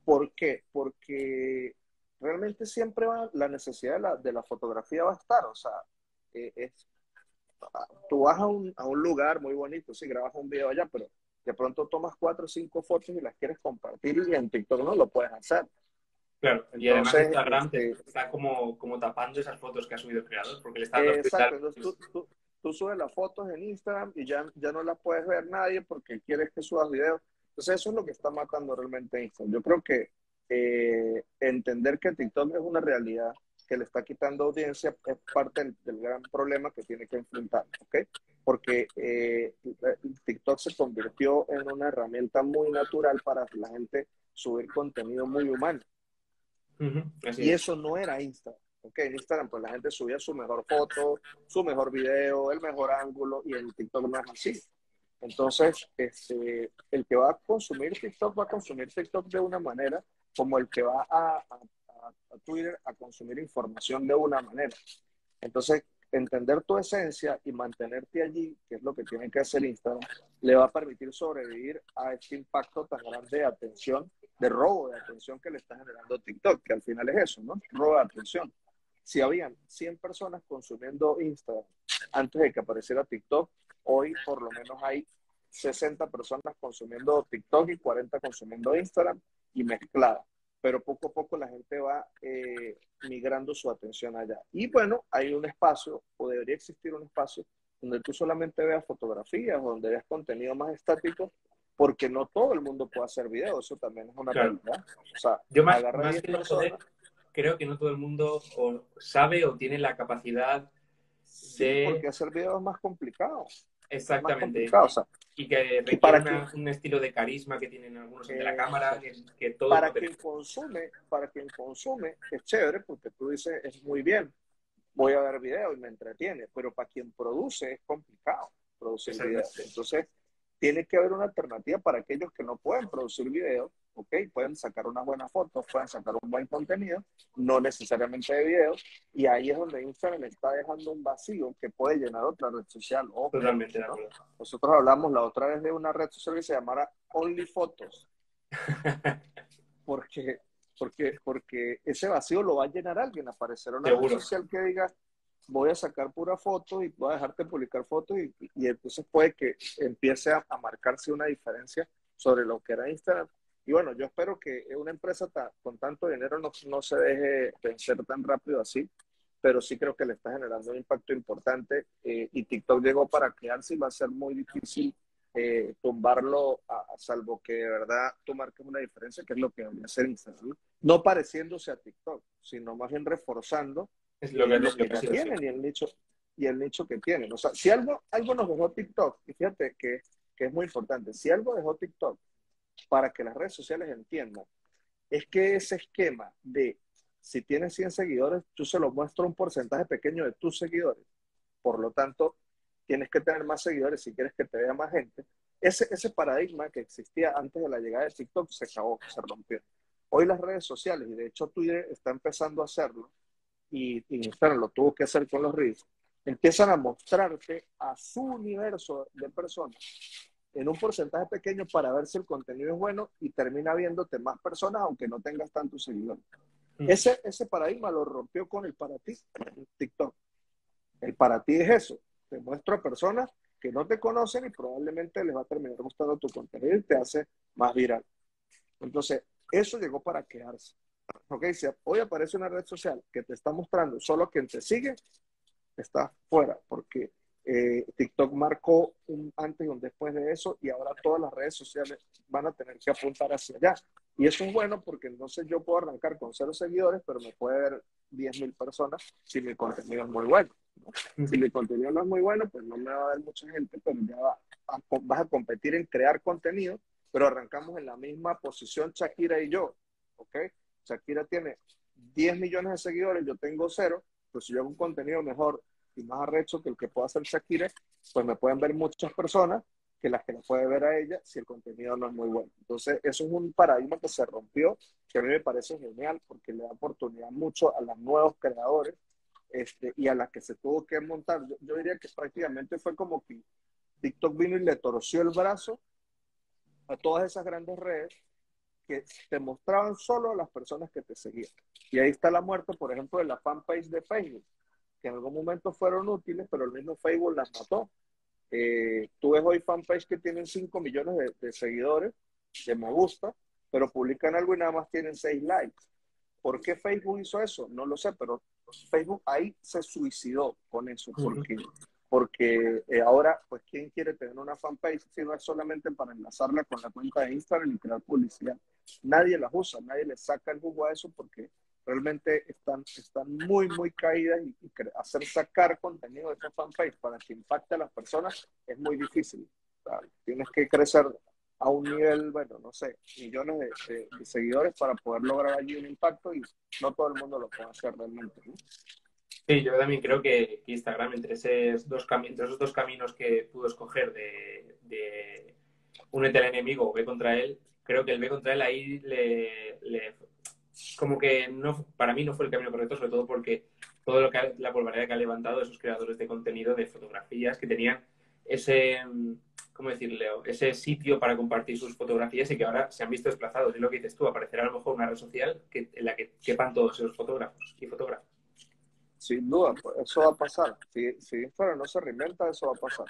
¿Por qué? Porque realmente siempre va, la necesidad de la, de la fotografía va a estar. O sea, eh, es, tú vas a un, a un lugar muy bonito, sí, grabas un video allá, pero de pronto tomas cuatro o cinco fotos y las quieres compartir y en TikTok no lo puedes hacer. Claro, y además Instagram este, está como, como tapando esas fotos que ha subido el creador, porque le está dando Exacto, entonces tú, tú, subes las fotos en Instagram y ya, ya no las puedes ver nadie porque quieres que subas videos. Entonces eso es lo que está matando realmente Instagram. Yo creo que eh, entender que TikTok es una realidad que le está quitando audiencia es parte del, gran problema que tiene que enfrentar, ¿ok? Porque eh, TikTok se convirtió en una herramienta muy natural para la gente subir contenido muy humano. y eso no era Instagram. ¿ok? En Instagram, pues la gente subía su mejor foto, su mejor video, el mejor ángulo, y en TikTok no es así. Entonces, este, el que va a consumir TikTok va a consumir TikTok de una manera como el que va a a, Twitter a consumir información de una manera. Entonces, entender tu esencia y mantenerte allí, que es lo que tiene que hacer Instagram, le va a permitir sobrevivir a este impacto tan grande de atención, de robo de atención que le está generando TikTok, que al final es eso, ¿no? Robo de atención. Si habían 100 personas consumiendo Instagram antes de que apareciera TikTok, hoy por lo menos hay 60 personas consumiendo TikTok y 40 consumiendo Instagram y mezclada pero poco a poco la gente va eh, migrando su atención allá. Y bueno, hay un espacio, o debería existir un espacio, donde tú solamente veas fotografías o donde veas contenido más estático porque no todo el mundo puede hacer video, eso también es una realidad. O sea, yo más, más que poder, creo que no todo el mundo o sabe o tiene la capacidad de... porque hacer video es más complicado. Exactamente. y que requiere para un estilo de carisma que tienen algunos de la cámara, que, todo para quien consume, para quien consume es chévere porque tú dices es muy bien, voy a ver video y me entretiene, pero para quien produce es complicado producir video. Entonces tiene que haber una alternativa para aquellos que no pueden producir video, ¿ok? Pueden sacar unas buenas fotos, pueden sacar un buen contenido, no necesariamente de video, y ahí es donde Instagram está dejando un vacío que puede llenar otra red social. Totalmente Nosotros hablamos la otra vez de una red social que se llamara Only Photos, (laughs) porque, porque, porque ese vacío lo va a llenar alguien, aparecerá una red social que diga, voy a sacar pura foto y voy a dejarte publicar fotos y, y, entonces puede que empiece a, marcarse una diferencia sobre lo que era Instagram. Y bueno, yo espero que una empresa con tanto dinero no, no se deje vencer tan rápido así, pero sí creo que le está generando un impacto importante eh, y TikTok llegó para quedarse y va a ser muy difícil eh, tumbarlo, a, salvo que de verdad tú marques una diferencia, que es lo que debería hacer Instagram. No pareciéndose a TikTok, sino más bien reforzando es lo que, tienen y el nicho y el nicho que tienen. O sea, si algo, algo nos dejó TikTok, y fíjate que, que es muy importante, si algo dejó TikTok para que las redes sociales entiendan, es que ese esquema de si tienes 100 seguidores, tú se lo muestras un porcentaje pequeño de tus seguidores. Por lo tanto, tienes que tener más seguidores si quieres que te vea más gente. Ese, ese paradigma que existía antes de la llegada de TikTok se acabó, se rompió. Hoy las redes sociales, y de hecho Twitter está empezando a hacerlo, y, Instagram lo tuvo que hacer con los Reels, empiezan a mostrarte a su universo de personas en un porcentaje pequeño para ver si el contenido es bueno y termina viéndote más personas aunque no tengas tantos seguidores. Mm. Ese, ese paradigma lo rompió con el para ti TikTok. El para ti es eso. Te muestro a personas que no te conocen y probablemente les va a terminar gustando tu contenido y te hace más viral. Entonces, eso llegó para quedarse. Ok, si hoy aparece una red social que te está mostrando solo quien te sigue, está fuera, porque eh, TikTok marcó un antes y un después de eso y ahora todas las redes sociales van a tener que apuntar hacia allá. Y eso es bueno porque entonces yo puedo arrancar con cero seguidores, pero me puede ver 10.000 personas si mi contenido es muy bueno. Si mi contenido no es muy bueno, pues no me va a ver mucha gente, pero ya vas a competir en crear contenido, pero arrancamos en la misma posición Shakira y yo, ¿ok? Shakira tiene 10 millones de seguidores, yo tengo cero, pues si yo hago un contenido mejor y más arrecho que el que pueda hacer Shakira, pues me pueden ver muchas personas que las que no puede ver a ella si el contenido no es muy bueno. Entonces, eso es un paradigma que se rompió, que a mí me parece genial porque le da oportunidad mucho a los nuevos creadores este, y a las que se tuvo que montar. Yo, yo diría que prácticamente fue como que TikTok vino y le torció el brazo a todas esas grandes redes que te mostraban solo a las personas que te seguían. Y ahí está la muerte, por ejemplo, de la fanpage de Facebook, que en algún momento fueron útiles, pero el mismo Facebook las mató. Eh, tú ves hoy fanpage que tienen 5 millones de, seguidores, de me gusta, pero publican algo y nada más tienen 6 likes. ¿Por qué Facebook hizo eso? No lo sé, pero Facebook ahí se suicidó con eso, porque porque eh, ahora, pues, ¿quién quiere tener una fanpage si no es solamente para enlazarla con la cuenta de Instagram y crear publicidad? Nadie las usa, nadie le saca el jugo a eso porque realmente están, están muy, muy caídas y, hacer sacar contenido de esa fanpage para que impacte a las personas es muy difícil. tienes que crecer a un nivel, bueno, no sé, millones de, seguidores para poder lograr allí un impacto y no todo el mundo lo puede hacer realmente. Sí, yo también creo que Instagram, entre, esos dos, esos dos caminos que pudo escoger de, de únete al enemigo o ve contra él, creo que el ve contra él ahí le, como que no para mí no fue el camino correcto, sobre todo porque todo lo que la polvareda que ha levantado esos creadores de contenido de fotografías que tenían ese ¿cómo decirle? ese sitio para compartir sus fotografías y que ahora se han visto desplazados. Y lo que dices tú, aparecerá a lo mejor una red social en la que quepan todos esos fotógrafos y fotógrafos. Sin duda, eso va a pasar. Si, si Instagram no se reinventa, eso va a pasar.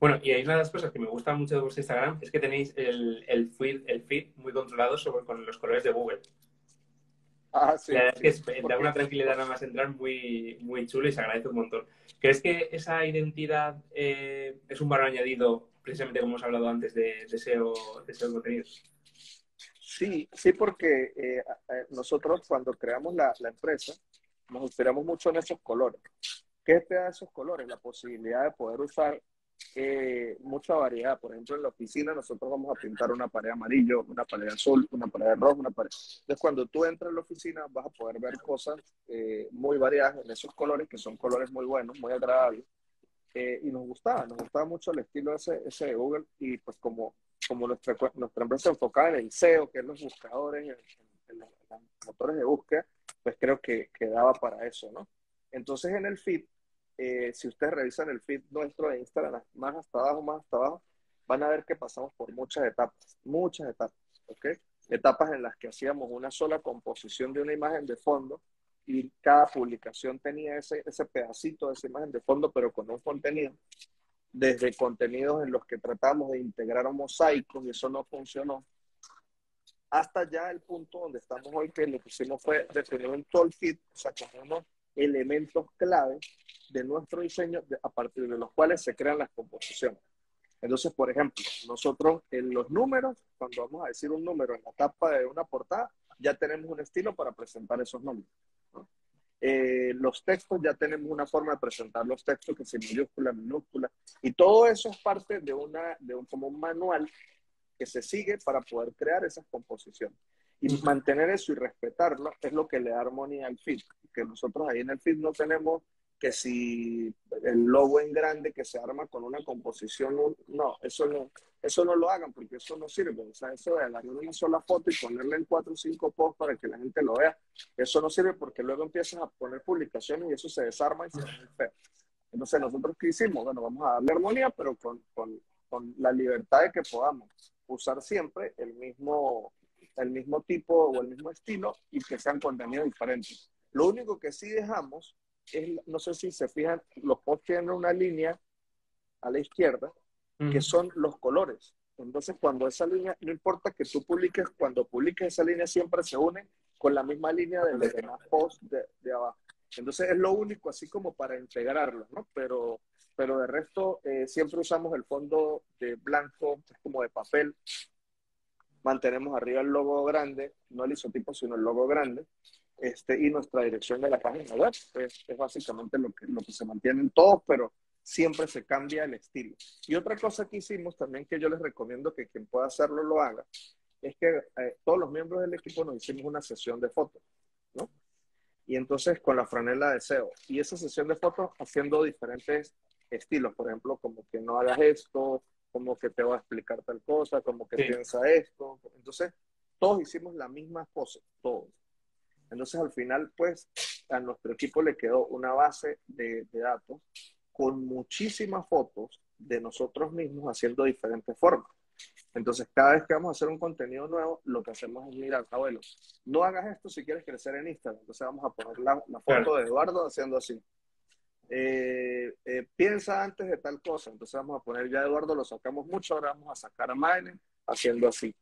Bueno, y hay una de las cosas que me gusta mucho de vuestro Instagram es que tenéis el, el, feed, el feed muy controlado sobre, con los colores de Google. Ah, sí. La verdad es que da una tranquilidad nada más entrar muy, muy chulo y se agradece un montón. ¿Crees que esa identidad eh, es un valor añadido precisamente como hemos hablado antes de, de SEO, de SEO contenido. Sí, sí, porque eh, nosotros cuando creamos la, la, empresa nos inspiramos mucho en esos colores. ¿Qué te da esos colores? La posibilidad de poder usar eh, mucha variedad. Por ejemplo, en la oficina nosotros vamos a pintar una pared amarillo, una pared azul, una pared roja, una pared. Entonces, cuando tú entras en la oficina vas a poder ver cosas eh, muy variadas en esos colores, que son colores muy buenos, muy agradables. Eh, y nos gustaba, nos gustaba mucho el estilo ese, ese de Google. Y pues como, como nuestra, nuestra empresa enfocada en el SEO, que es los buscadores, en, los, motores de búsqueda, pues creo que, que daba para eso, ¿no? Entonces en el feed eh, si ustedes revisan el feed nuestro de Instagram, más hasta abajo, más hasta abajo, van a ver que pasamos por muchas etapas, muchas etapas, ¿ok? Etapas en las que hacíamos una sola composición de una imagen de fondo y cada publicación tenía ese, ese pedacito de esa imagen de fondo, pero con un contenido. Desde contenidos en los que tratamos de integrar mosaicos y eso no funcionó, hasta ya el punto donde estamos hoy, que lo que hicimos fue definir un tool feed, o sea, como unos elementos clave de nuestro diseño a partir de los cuales se crean las composiciones. Entonces, por ejemplo, nosotros en los números, cuando vamos a decir un número en la tapa de una portada, ya tenemos un estilo para presentar esos números. Eh, los textos, ya tenemos una forma de presentar los textos, que es mayúscula, minúscula, y todo eso es parte de, una, de un, como un manual que se sigue para poder crear esas composiciones. Y mantener eso y respetarlo es lo que le da armonía al feed, que nosotros ahí en el feed no tenemos que si el logo en grande que se arma con una composición, no, eso no, eso no lo hagan porque eso no sirve. O sea, eso de agarrar una sola foto y ponerle en cuatro o cinco posts para que la gente lo vea, eso no sirve porque luego empiezan a poner publicaciones y eso se desarma y se feo. Entonces, nosotros qué hicimos? Bueno, vamos a darle armonía, pero con, con, con la libertad de que podamos usar siempre el mismo, el mismo tipo o el mismo estilo y que sean contenidos diferentes. Lo único que sí dejamos no sé si se fijan, los posts tienen una línea a la izquierda, que son los colores. Entonces, cuando esa línea, no importa que tú publiques, cuando publiques esa línea siempre se une con la misma línea de los demás posts de, abajo. Entonces, es lo único así como para integrarlos, ¿no? Pero, pero de resto, eh, siempre usamos el fondo de blanco, como de papel. Mantenemos arriba el logo grande, no el isotipo, sino el logo grande este, y nuestra dirección de la página web. Es, es básicamente lo que, lo que se mantiene en todos, pero siempre se cambia el estilo. Y otra cosa que hicimos también que yo les recomiendo que quien pueda hacerlo lo haga, es que eh, todos los miembros del equipo nos hicimos una sesión de fotos, ¿no? Y entonces con la franela de SEO. Y esa sesión de fotos haciendo diferentes estilos, por ejemplo, como que no hagas esto, como que te va a explicar tal cosa, como que piensa esto. Entonces, todos hicimos la misma cosa, todos. Entonces, al final, pues, a nuestro equipo le quedó una base de, datos con muchísimas fotos de nosotros mismos haciendo diferentes formas. Entonces, cada vez que vamos a hacer un contenido nuevo, lo que hacemos es mirar, abuelo, no hagas esto si quieres crecer en Instagram. Entonces, vamos a poner la, foto de Eduardo haciendo así. Eh, eh, piensa antes de tal cosa. Entonces, vamos a poner ya Eduardo, lo sacamos mucho, ahora vamos a sacar a Mine haciendo así.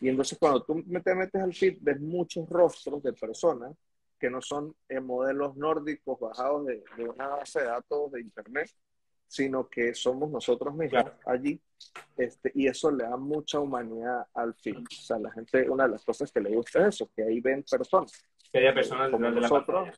Y entonces cuando tú te metes al feed, ves muchos rostros de personas que no son eh, modelos nórdicos bajados de, una base de datos de internet, sino que somos nosotros mismos allí. Este, y eso le da mucha humanidad al feed. O sea, la gente, una de las cosas que le gusta es eso, que ahí ven personas. Que haya personas como nosotros.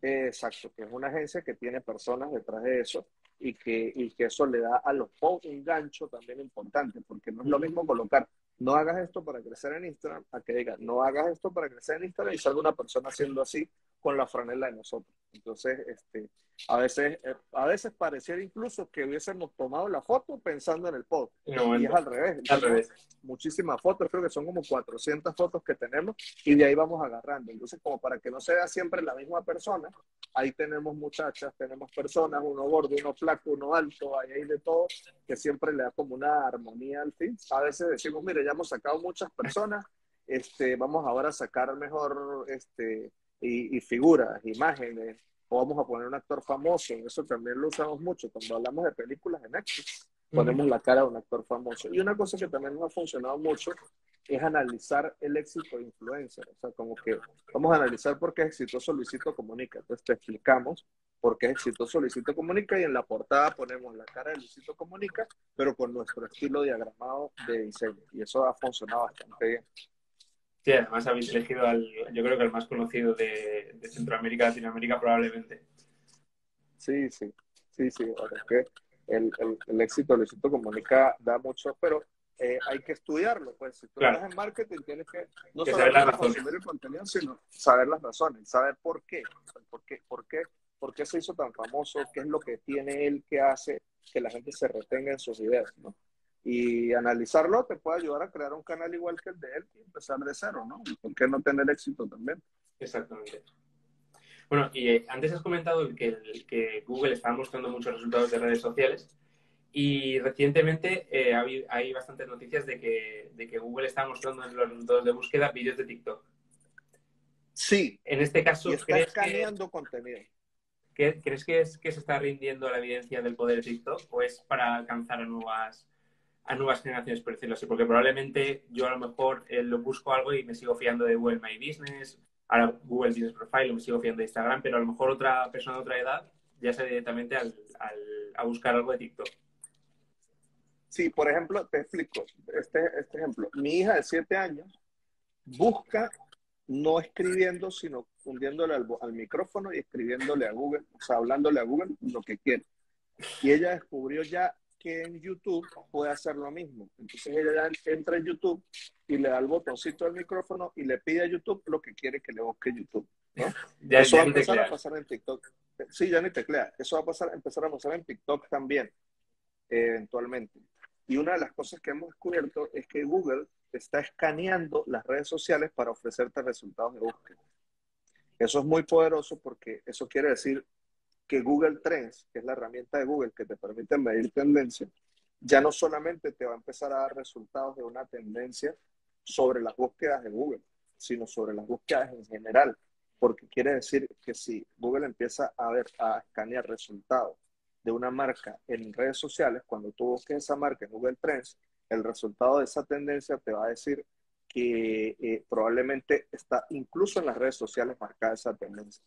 exacto, que es una agencia que tiene personas detrás de eso y que, y que eso le da a los posts un gancho también importante, porque no es lo mismo colocar no hagas esto para crecer en Instagram, a que diga, no hagas esto para crecer en Instagram y salga una persona haciendo así con la franela de nosotros. Entonces, este, a veces, eh, a veces pareciera incluso que hubiésemos tomado la foto pensando en el post. y es al revés. al revés. Muchísimas fotos, creo que son como 400 fotos que tenemos y de ahí vamos agarrando. Entonces, como para que no sea siempre la misma persona, ahí tenemos muchachas, tenemos personas, uno gordo, uno flaco, uno alto, ahí hay de todo, que siempre le da como una armonía al fin. A veces decimos, mire, ya hemos sacado muchas personas, este, vamos ahora a sacar mejor este, y, figuras, imágenes, o vamos a poner un actor famoso, eso también lo usamos mucho cuando hablamos de películas en Netflix, ponemos la cara de un actor famoso. Y una cosa que también nos ha funcionado mucho es analizar el éxito de influencer, o sea, como que vamos a analizar por qué es exitoso Luisito Comunica, entonces te explicamos porque es exitoso Luisito Comunica y en la portada ponemos la cara de Luisito Comunica, pero con nuestro estilo diagramado de diseño. Y eso ha funcionado bastante bien. Sí, además habéis elegido al, yo creo que el más conocido de, de Centroamérica, Latinoamérica probablemente. Sí, sí, sí, sí. es que el, el, el éxito de Luisito Comunica da mucho, pero eh, hay que estudiarlo. Pues si tú Claro. estás en marketing, tienes que no Que solo saber las razones. consumir el contenido, sino saber las razones, saber por qué, por qué, por qué, por qué se hizo tan famoso, qué es lo que tiene él que hace que la gente se retenga en sus ideas, ¿no? Y analizarlo te puede ayudar a crear un canal igual que el de él y empezar de cero, ¿no? ¿Y ¿Por qué no tener éxito también? Exactamente. Bueno, y eh, antes has comentado que, el- que Google está mostrando muchos resultados de redes sociales y recientemente eh, hay, hay bastantes noticias de que, de que Google está mostrando en los resultados de búsqueda vídeos de TikTok. Sí, En este caso, y está ¿crees que, contenido. que- ¿crees que, es, que se está rindiendo la evidencia del poder de TikTok o es para alcanzar a nuevas, a nuevas generaciones, por decirlo así? Porque probablemente yo a lo mejor eh, lo busco algo y me sigo fiando de Google My Business, ahora Google Business Profile, me sigo fiando de Instagram, pero a lo mejor otra persona de otra edad ya se directamente al, al- a buscar algo de TikTok. Sí, por ejemplo, te explico este, este ejemplo. Mi hija de 7 años busca no escribiendo, sino hundiéndole al, al micrófono y escribiéndole a Google, o sea, hablándole a Google lo que quiere. Y ella descubrió ya que en YouTube puede hacer lo mismo. Entonces ella entra en YouTube y le da el botoncito del micrófono y le pide a YouTube lo que quiere que le busque YouTube. ¿no? (laughs) Ya, Eso ya va a empezar a pasar en TikTok. Sí, ya ni teclea. Eso va a pasar, empezar a pasar en TikTok también, eh, eventualmente. Y una de las cosas que hemos descubierto es que Google está escaneando las redes sociales para ofrecerte resultados de búsqueda. Eso es muy poderoso porque eso quiere decir que Google Trends, que es la herramienta de Google que te permite medir tendencia, ya no solamente te va a empezar a dar resultados de una tendencia sobre las búsquedas de Google, sino sobre las búsquedas en general, porque quiere decir que si Google empieza a ver a escanear resultados de una marca en redes sociales, cuando tú busques esa marca en Google Trends, el resultado de esa tendencia te va a decir que eh, probablemente está incluso en las redes sociales marcada esa tendencia.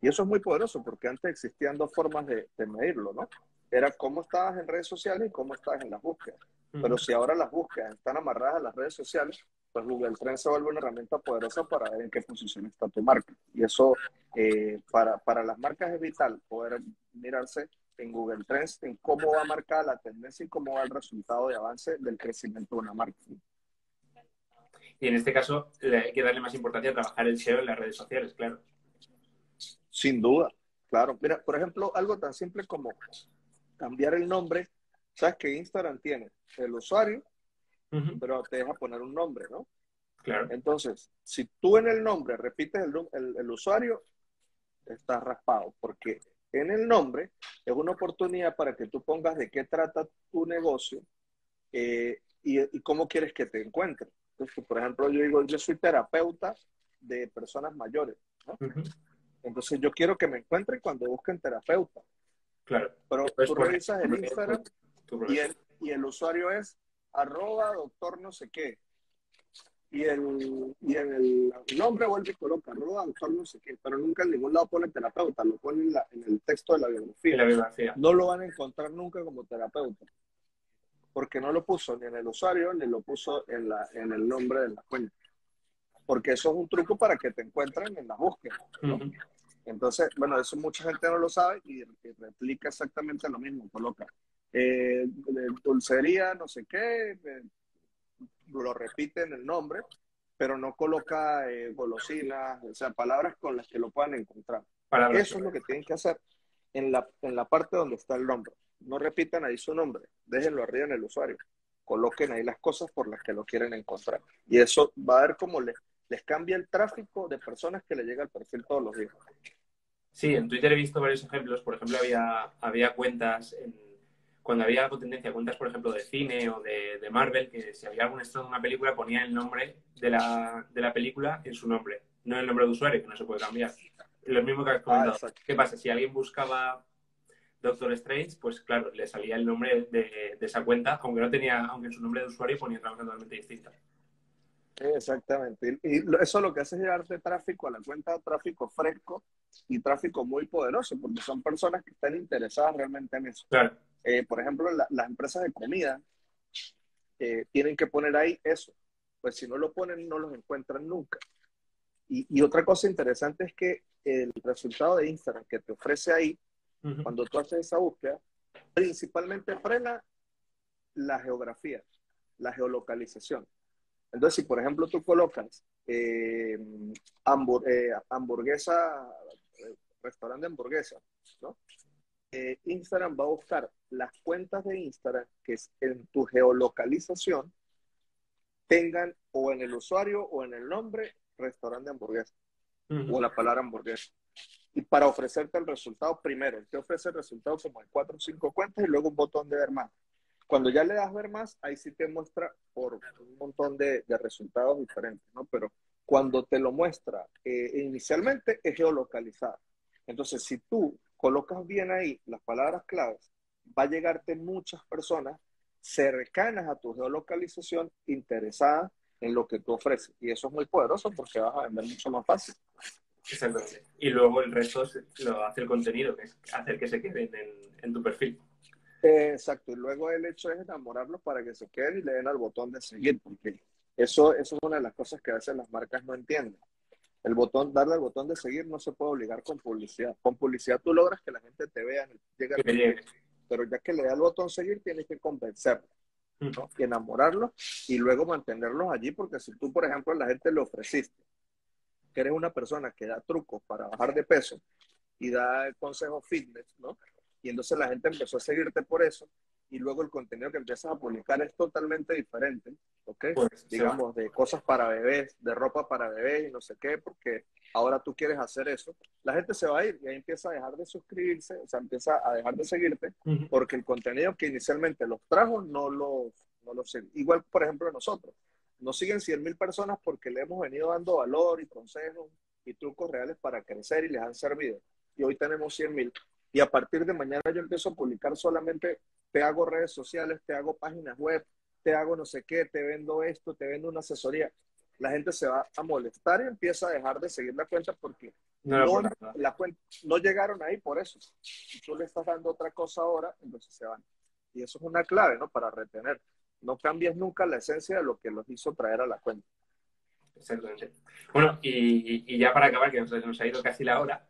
Y eso es muy poderoso porque antes existían dos formas de, de medirlo, ¿no? Era cómo estabas en redes sociales y cómo estabas en las búsquedas. Pero si ahora las búsquedas están amarradas a las redes sociales, pues Google Trends se vuelve una herramienta poderosa para ver en qué posición está tu marca. Y eso eh, para, para las marcas es vital poder mirarse en Google Trends en cómo va marcada la tendencia y cómo va el resultado de avance del crecimiento de una marca. Y en este caso hay que darle más importancia a trabajar el SEO en las redes sociales, claro. Sin duda, claro. Mira, por ejemplo, algo tan simple como cambiar el nombre. Sabes que Instagram tiene el usuario, Ujú, pero te deja poner un nombre, ¿no? Claro. Entonces, si tú en el nombre repites el, el- el usuario, estás raspado, porque en el nombre es una oportunidad para que tú pongas de qué trata tu negocio eh, y, y cómo quieres que te encuentren. Entonces, por ejemplo, yo digo, yo soy terapeuta de personas mayores, ¿no? Entonces, yo quiero que me encuentren cuando busquen terapeuta, Claro. pero Puedes tú revisas el Instagram y el, y el usuario es arroba doctor no sé qué. Y el, y en el nombre vuelve y coloca doctor no sé qué, pero nunca en ningún lado pone terapeuta, lo pone en, la- en el texto de la biografía. la biografía. No lo van a encontrar nunca como terapeuta, porque no lo puso ni en el usuario ni lo puso en, la, en el nombre de la cuenta. Porque eso es un truco para que te encuentren en. ¿no? Ujú. Entonces, bueno, eso mucha gente no lo sabe y, y replica exactamente lo mismo, coloca eh, dulcería, no sé qué, lo repite en el nombre, pero no coloca eh, golosinas, o sea, palabras con las que lo puedan encontrar. Palabras. Eso es lo que tienen que hacer en la, en la parte donde está el nombre. No repitan ahí su nombre, déjenlo arriba en el usuario. Coloquen ahí las cosas por las que lo quieren encontrar. Y eso va a ver cómo les, les cambia el tráfico de personas que le llega al perfil todos los días. Sí, en Twitter he visto varios ejemplos. Por ejemplo, había, había cuentas, en- cuando había tendencia, cuentas, por ejemplo, de cine o de, de Marvel, que si había algún estreno de una película ponía el nombre de la, de la película en su nombre, no el nombre de usuario, que no se puede cambiar. Lo mismo que has Ah, comentado. ¿Qué pasa? Si alguien buscaba Doctor Strange, pues claro, le salía el nombre de, de esa cuenta, aunque no tenía, aunque en su nombre de usuario ponía otra cosa totalmente distinta. Exactamente. Y, eso lo que hace es llevarte tráfico a la cuenta tráfico fresco y tráfico muy poderoso, porque son personas que están interesadas realmente en eso. Claro. Eh, por ejemplo, las empresas de comida eh, tienen que poner ahí eso, pues si no lo ponen no los encuentran nunca. Y, y, otra cosa interesante es que el resultado de Instagram que te ofrece ahí, cuando tú haces esa búsqueda, principalmente frena la geografía, la geolocalización. Entonces, si por ejemplo tú colocas eh, eh, hamburguesa, restaurante de hamburguesa, ¿no? Eh, Instagram va a buscar las cuentas de Instagram que en tu geolocalización tengan o en el usuario o en el nombre restaurante de hamburguesa o la palabra hamburguesa. Y para ofrecerte el resultado primero, te ofrece el resultado como en cuatro o cinco cuentas y luego un botón de ver más. Cuando ya le das ver más, ahí sí te muestra por un montón de, resultados diferentes, ¿no? Pero cuando te lo muestra eh, inicialmente es geolocalizado. Entonces, si tú colocas bien ahí las palabras claves, va a llegarte muchas personas cercanas a tu geolocalización interesadas en lo que tú ofreces. Y eso es muy poderoso porque vas a vender mucho más fácil. Exactamente. Y luego el resto lo hace el contenido, que es hacer que se queden en, tu perfil. exacto. Y luego el hecho es enamorarlos para que se queden y le den al botón de seguir, porque eso, eso es una de las cosas que a veces las marcas no entienden. El botón, darle al botón de seguir no se puede obligar con publicidad. Con publicidad tú logras que la gente te vea, llega pero ya que le da el botón seguir, tienes que convencerlo. ¿no? y enamorarlos y luego mantenerlos allí, porque si tú, por ejemplo, a la gente le ofreciste que eres una persona que da trucos para bajar de peso y da consejos fitness, ¿no? Y entonces la gente empezó a seguirte por eso y luego el contenido que empiezas a publicar es totalmente diferente, ¿ok? Pues, Digamos, de cosas para bebés, de ropa para bebés y no sé qué, porque ahora tú quieres hacer eso, la gente se va a ir y ahí empieza a dejar de suscribirse, o sea, empieza a dejar de seguirte, porque el contenido que inicialmente los trajo no los, no los Igual, por ejemplo, nosotros. Nos siguen 100.000 personas porque le hemos venido dando valor y consejos y trucos reales para crecer y les han servido. Y hoy tenemos 100.000. Y a partir de mañana yo empiezo a publicar solamente, te hago redes sociales, te hago páginas web, te hago no sé qué, te vendo esto, te vendo una asesoría. La gente se va a molestar y empieza a dejar de seguir la cuenta porque no, la cuenta, no llegaron ahí por eso. Si tú le estás dando otra cosa ahora, entonces se van. Y eso es una clave, ¿no? Para retener no cambies nunca la esencia de lo que los hizo traer a la cuenta. Exactamente. Bueno, y, ya para acabar, que nos, ha ido casi la hora,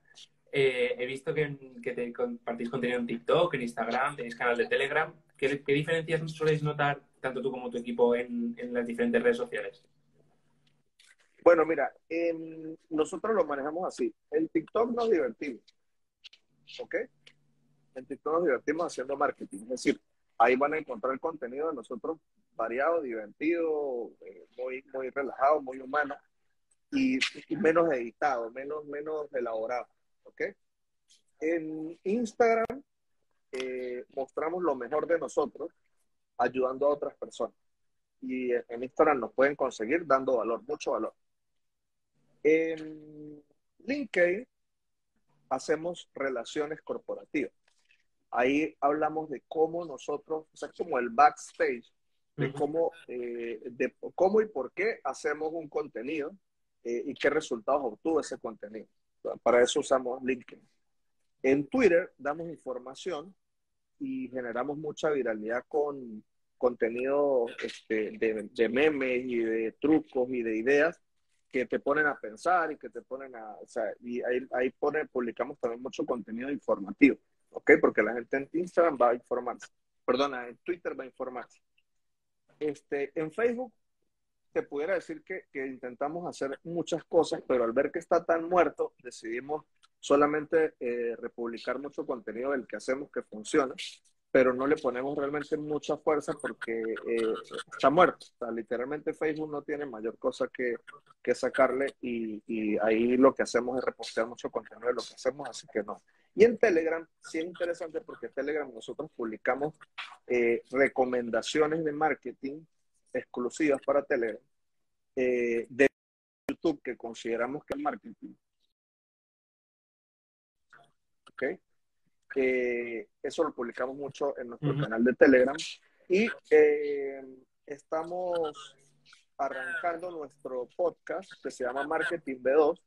eh, he visto que, te compartís contenido en TikTok, en Instagram, tenéis canal de Telegram. ¿Qué, diferencias soléis notar tanto tú como tu equipo en, las diferentes redes sociales? Bueno, mira, nosotros lo manejamos así. En TikTok nos divertimos. ¿Ok? En TikTok nos divertimos haciendo marketing. Es decir, Ahí van a encontrar el contenido de nosotros variado, divertido, eh, muy, muy relajado, muy humano y, menos editado, menos, menos elaborado. ¿Ok? En Instagram eh, mostramos lo mejor de nosotros ayudando a otras personas. Y en Instagram nos pueden conseguir dando valor, mucho valor. En LinkedIn hacemos relaciones corporativas. Ahí hablamos de cómo nosotros, o sea, como el backstage, de cómo, eh, de cómo y por qué hacemos un contenido eh, y qué resultados obtuvo ese contenido. Para eso usamos LinkedIn. En Twitter damos información y generamos mucha viralidad con contenido este, de, de, memes y de trucos y de ideas que te ponen a pensar y que te ponen a, o sea, y ahí, ahí pone, publicamos también mucho contenido informativo. ¿ok? Porque la gente en Instagram va a informarse, perdona, en Twitter va a informarse. Este, en Facebook te pudiera decir que, que, intentamos hacer muchas cosas, pero al ver que está tan muerto, decidimos solamente eh, republicar mucho contenido del que hacemos que funciona pero no le ponemos realmente mucha fuerza porque eh, está muerto. O sea, literalmente Facebook no tiene mayor cosa que, que sacarle y, y, ahí lo que hacemos es repostear mucho contenido de lo que hacemos, así que no. Y en Telegram sí es interesante porque en Telegram nosotros publicamos eh, recomendaciones de marketing exclusivas para Telegram eh, de YouTube que consideramos que es marketing. ¿Ok? eso lo publicamos mucho en nuestro canal de Telegram. Y eh, estamos arrancando nuestro podcast que se llama Marketing B2,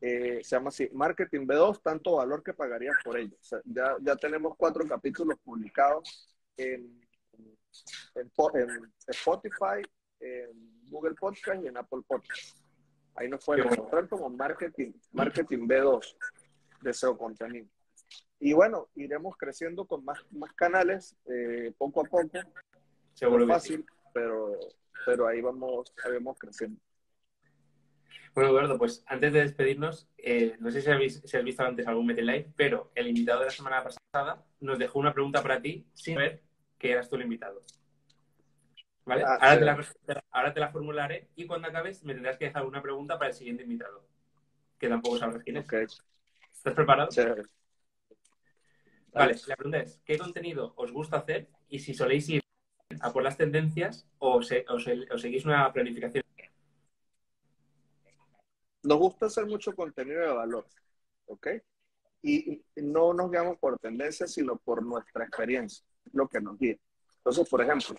Eh, se llama así, Marketing B2, tanto valor que pagarías por ello. ya, ya tenemos cuatro capítulos publicados en, en, Spotify, en Google Podcast y en Apple Podcast. Ahí nos pueden encontrar como Marketing, Marketing B2 de SEO Contenido. Y bueno, iremos creciendo con más, más canales eh, poco a poco. Seguro es fácil, pero, pero ahí vamos, ahí vamos creciendo. Bueno, Eduardo, pues antes de despedirnos, eh, no sé si habéis, si has visto antes algún Metal Live, pero el invitado de la semana pasada nos dejó una pregunta para ti sin ver que eras tú el invitado. ¿Vale? Ah, ahora, te la, ahora, te la, formularé y cuando acabes me tendrás que dejar una pregunta para el siguiente invitado, que tampoco sabrás quién es. ¿Estás preparado? Sí. Vale, la pregunta es, ¿qué contenido os gusta hacer y si soléis ir a por las tendencias o, o seguís una planificación? Nos gusta hacer mucho contenido de valor, ¿ok? Y no nos guiamos por tendencias, sino por nuestra experiencia, lo que nos guía. Entonces, por ejemplo,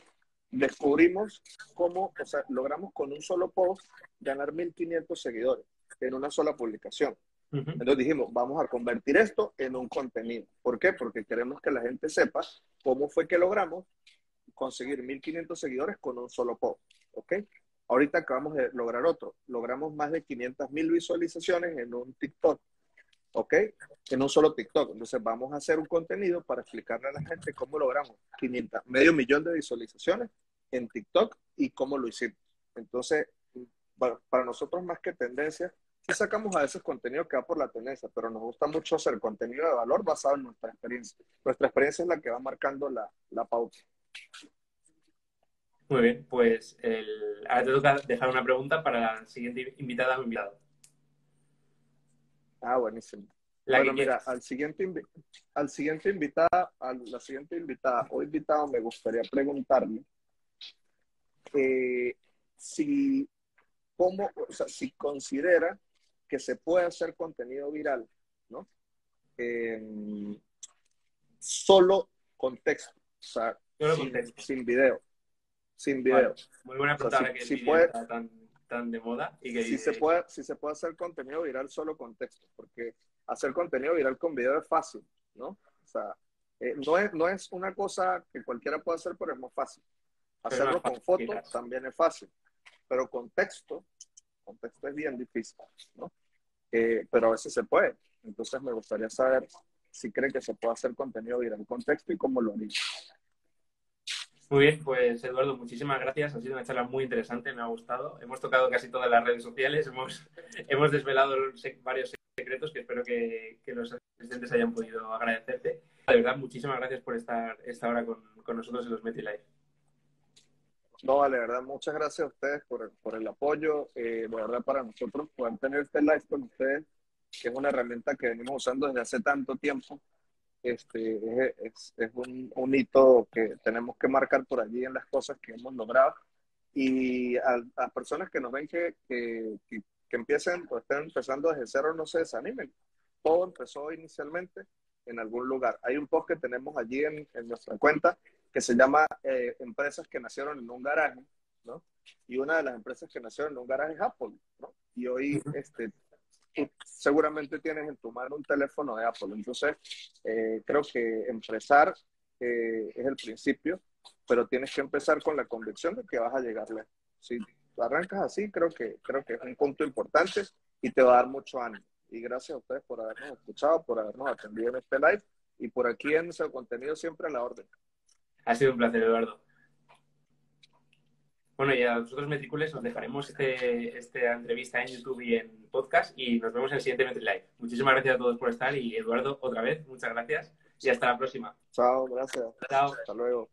descubrimos cómo, o sea, logramos con un solo post ganar 1.500 seguidores en una sola publicación. Entonces dijimos, vamos a convertir esto en un contenido. ¿Por qué? Porque queremos que la gente sepa cómo fue que logramos conseguir 1.500 seguidores con un solo post. ¿Ok? Ahorita acabamos de lograr otro. Logramos más de 500.000 visualizaciones en un TikTok. ¿Ok? En un solo TikTok. Entonces vamos a hacer un contenido para explicarle a la gente cómo logramos 500, medio millón de visualizaciones en TikTok y cómo lo hicimos. Entonces, para nosotros más que tendencia, sí sacamos a veces contenido que va por la tendencia, pero nos gusta mucho hacer contenido de valor basado en nuestra experiencia. Nuestra experiencia es la que va marcando la, la pauta. Muy bien, pues el... ahora te toca dejar una pregunta para la siguiente invitada o invitado. Ah, buenísimo. bueno, mira, al siguiente, al siguiente invitada, a la siguiente invitada o invitado me gustaría preguntarle eh, si, cómo, o sea, si considera que se puede hacer contenido viral, ¿no? solo con texto, o sea, sin, sin video sin video. muy buena pregunta que si puede, está tan, tan, de moda. Y que si, se puede, si se puede hacer contenido viral solo con texto, porque hacer contenido viral con video es fácil, ¿no? O sea, eh, no, es, no es una cosa que cualquiera pueda hacer, pero es más fácil. Hacerlo con fotos también es fácil, pero con texto, con texto es bien difícil, ¿no? Eh, pero a veces se puede. Entonces me gustaría saber si cree que se puede hacer contenido viral con texto y cómo lo haría. Muy bien, pues Eduardo, muchísimas gracias. Ha sido una charla muy interesante, me ha gustado. Hemos tocado casi todas las redes sociales, hemos, (laughs) hemos desvelado varios secretos que espero que, los asistentes hayan podido agradecerte. De verdad, muchísimas gracias por estar esta hora con, nosotros en los MetiLife. No, vale, de verdad, muchas gracias a ustedes por, por el apoyo. Eh, de verdad, para nosotros poder tener este live con ustedes, que es una herramienta que venimos usando desde hace tanto tiempo, este, es, es un, un, hito que tenemos que marcar por allí en las cosas que hemos logrado. Y a, las personas que nos ven que, que, que, empiecen o estén empezando desde cero, no se desanimen. Todo empezó inicialmente en algún lugar. Hay un post que tenemos allí en, en nuestra cuenta que se llama eh, Empresas que nacieron en un garaje, ¿no? Y una de las empresas que nacieron en un garaje es Apple, ¿no? Y hoy este, seguramente tienes en tu mano un teléfono de Apple. Entonces, eh, creo que empezar eh, es el principio, pero tienes que empezar con la convicción de que vas a llegarle. Si arrancas así, creo que, creo que es un punto importante y te va a dar mucho ánimo. Y gracias a ustedes por habernos escuchado, por habernos atendido en este live y por aquí en ese contenido siempre a la orden. Ha sido un placer, Eduardo. Bueno, y a nosotros Metricules os dejaremos este, esta entrevista en YouTube y en podcast y nos vemos en el siguiente Metri Live. Muchísimas gracias a todos por estar y Eduardo, otra vez, muchas gracias y hasta la próxima. Chao, gracias. Chao. Hasta luego.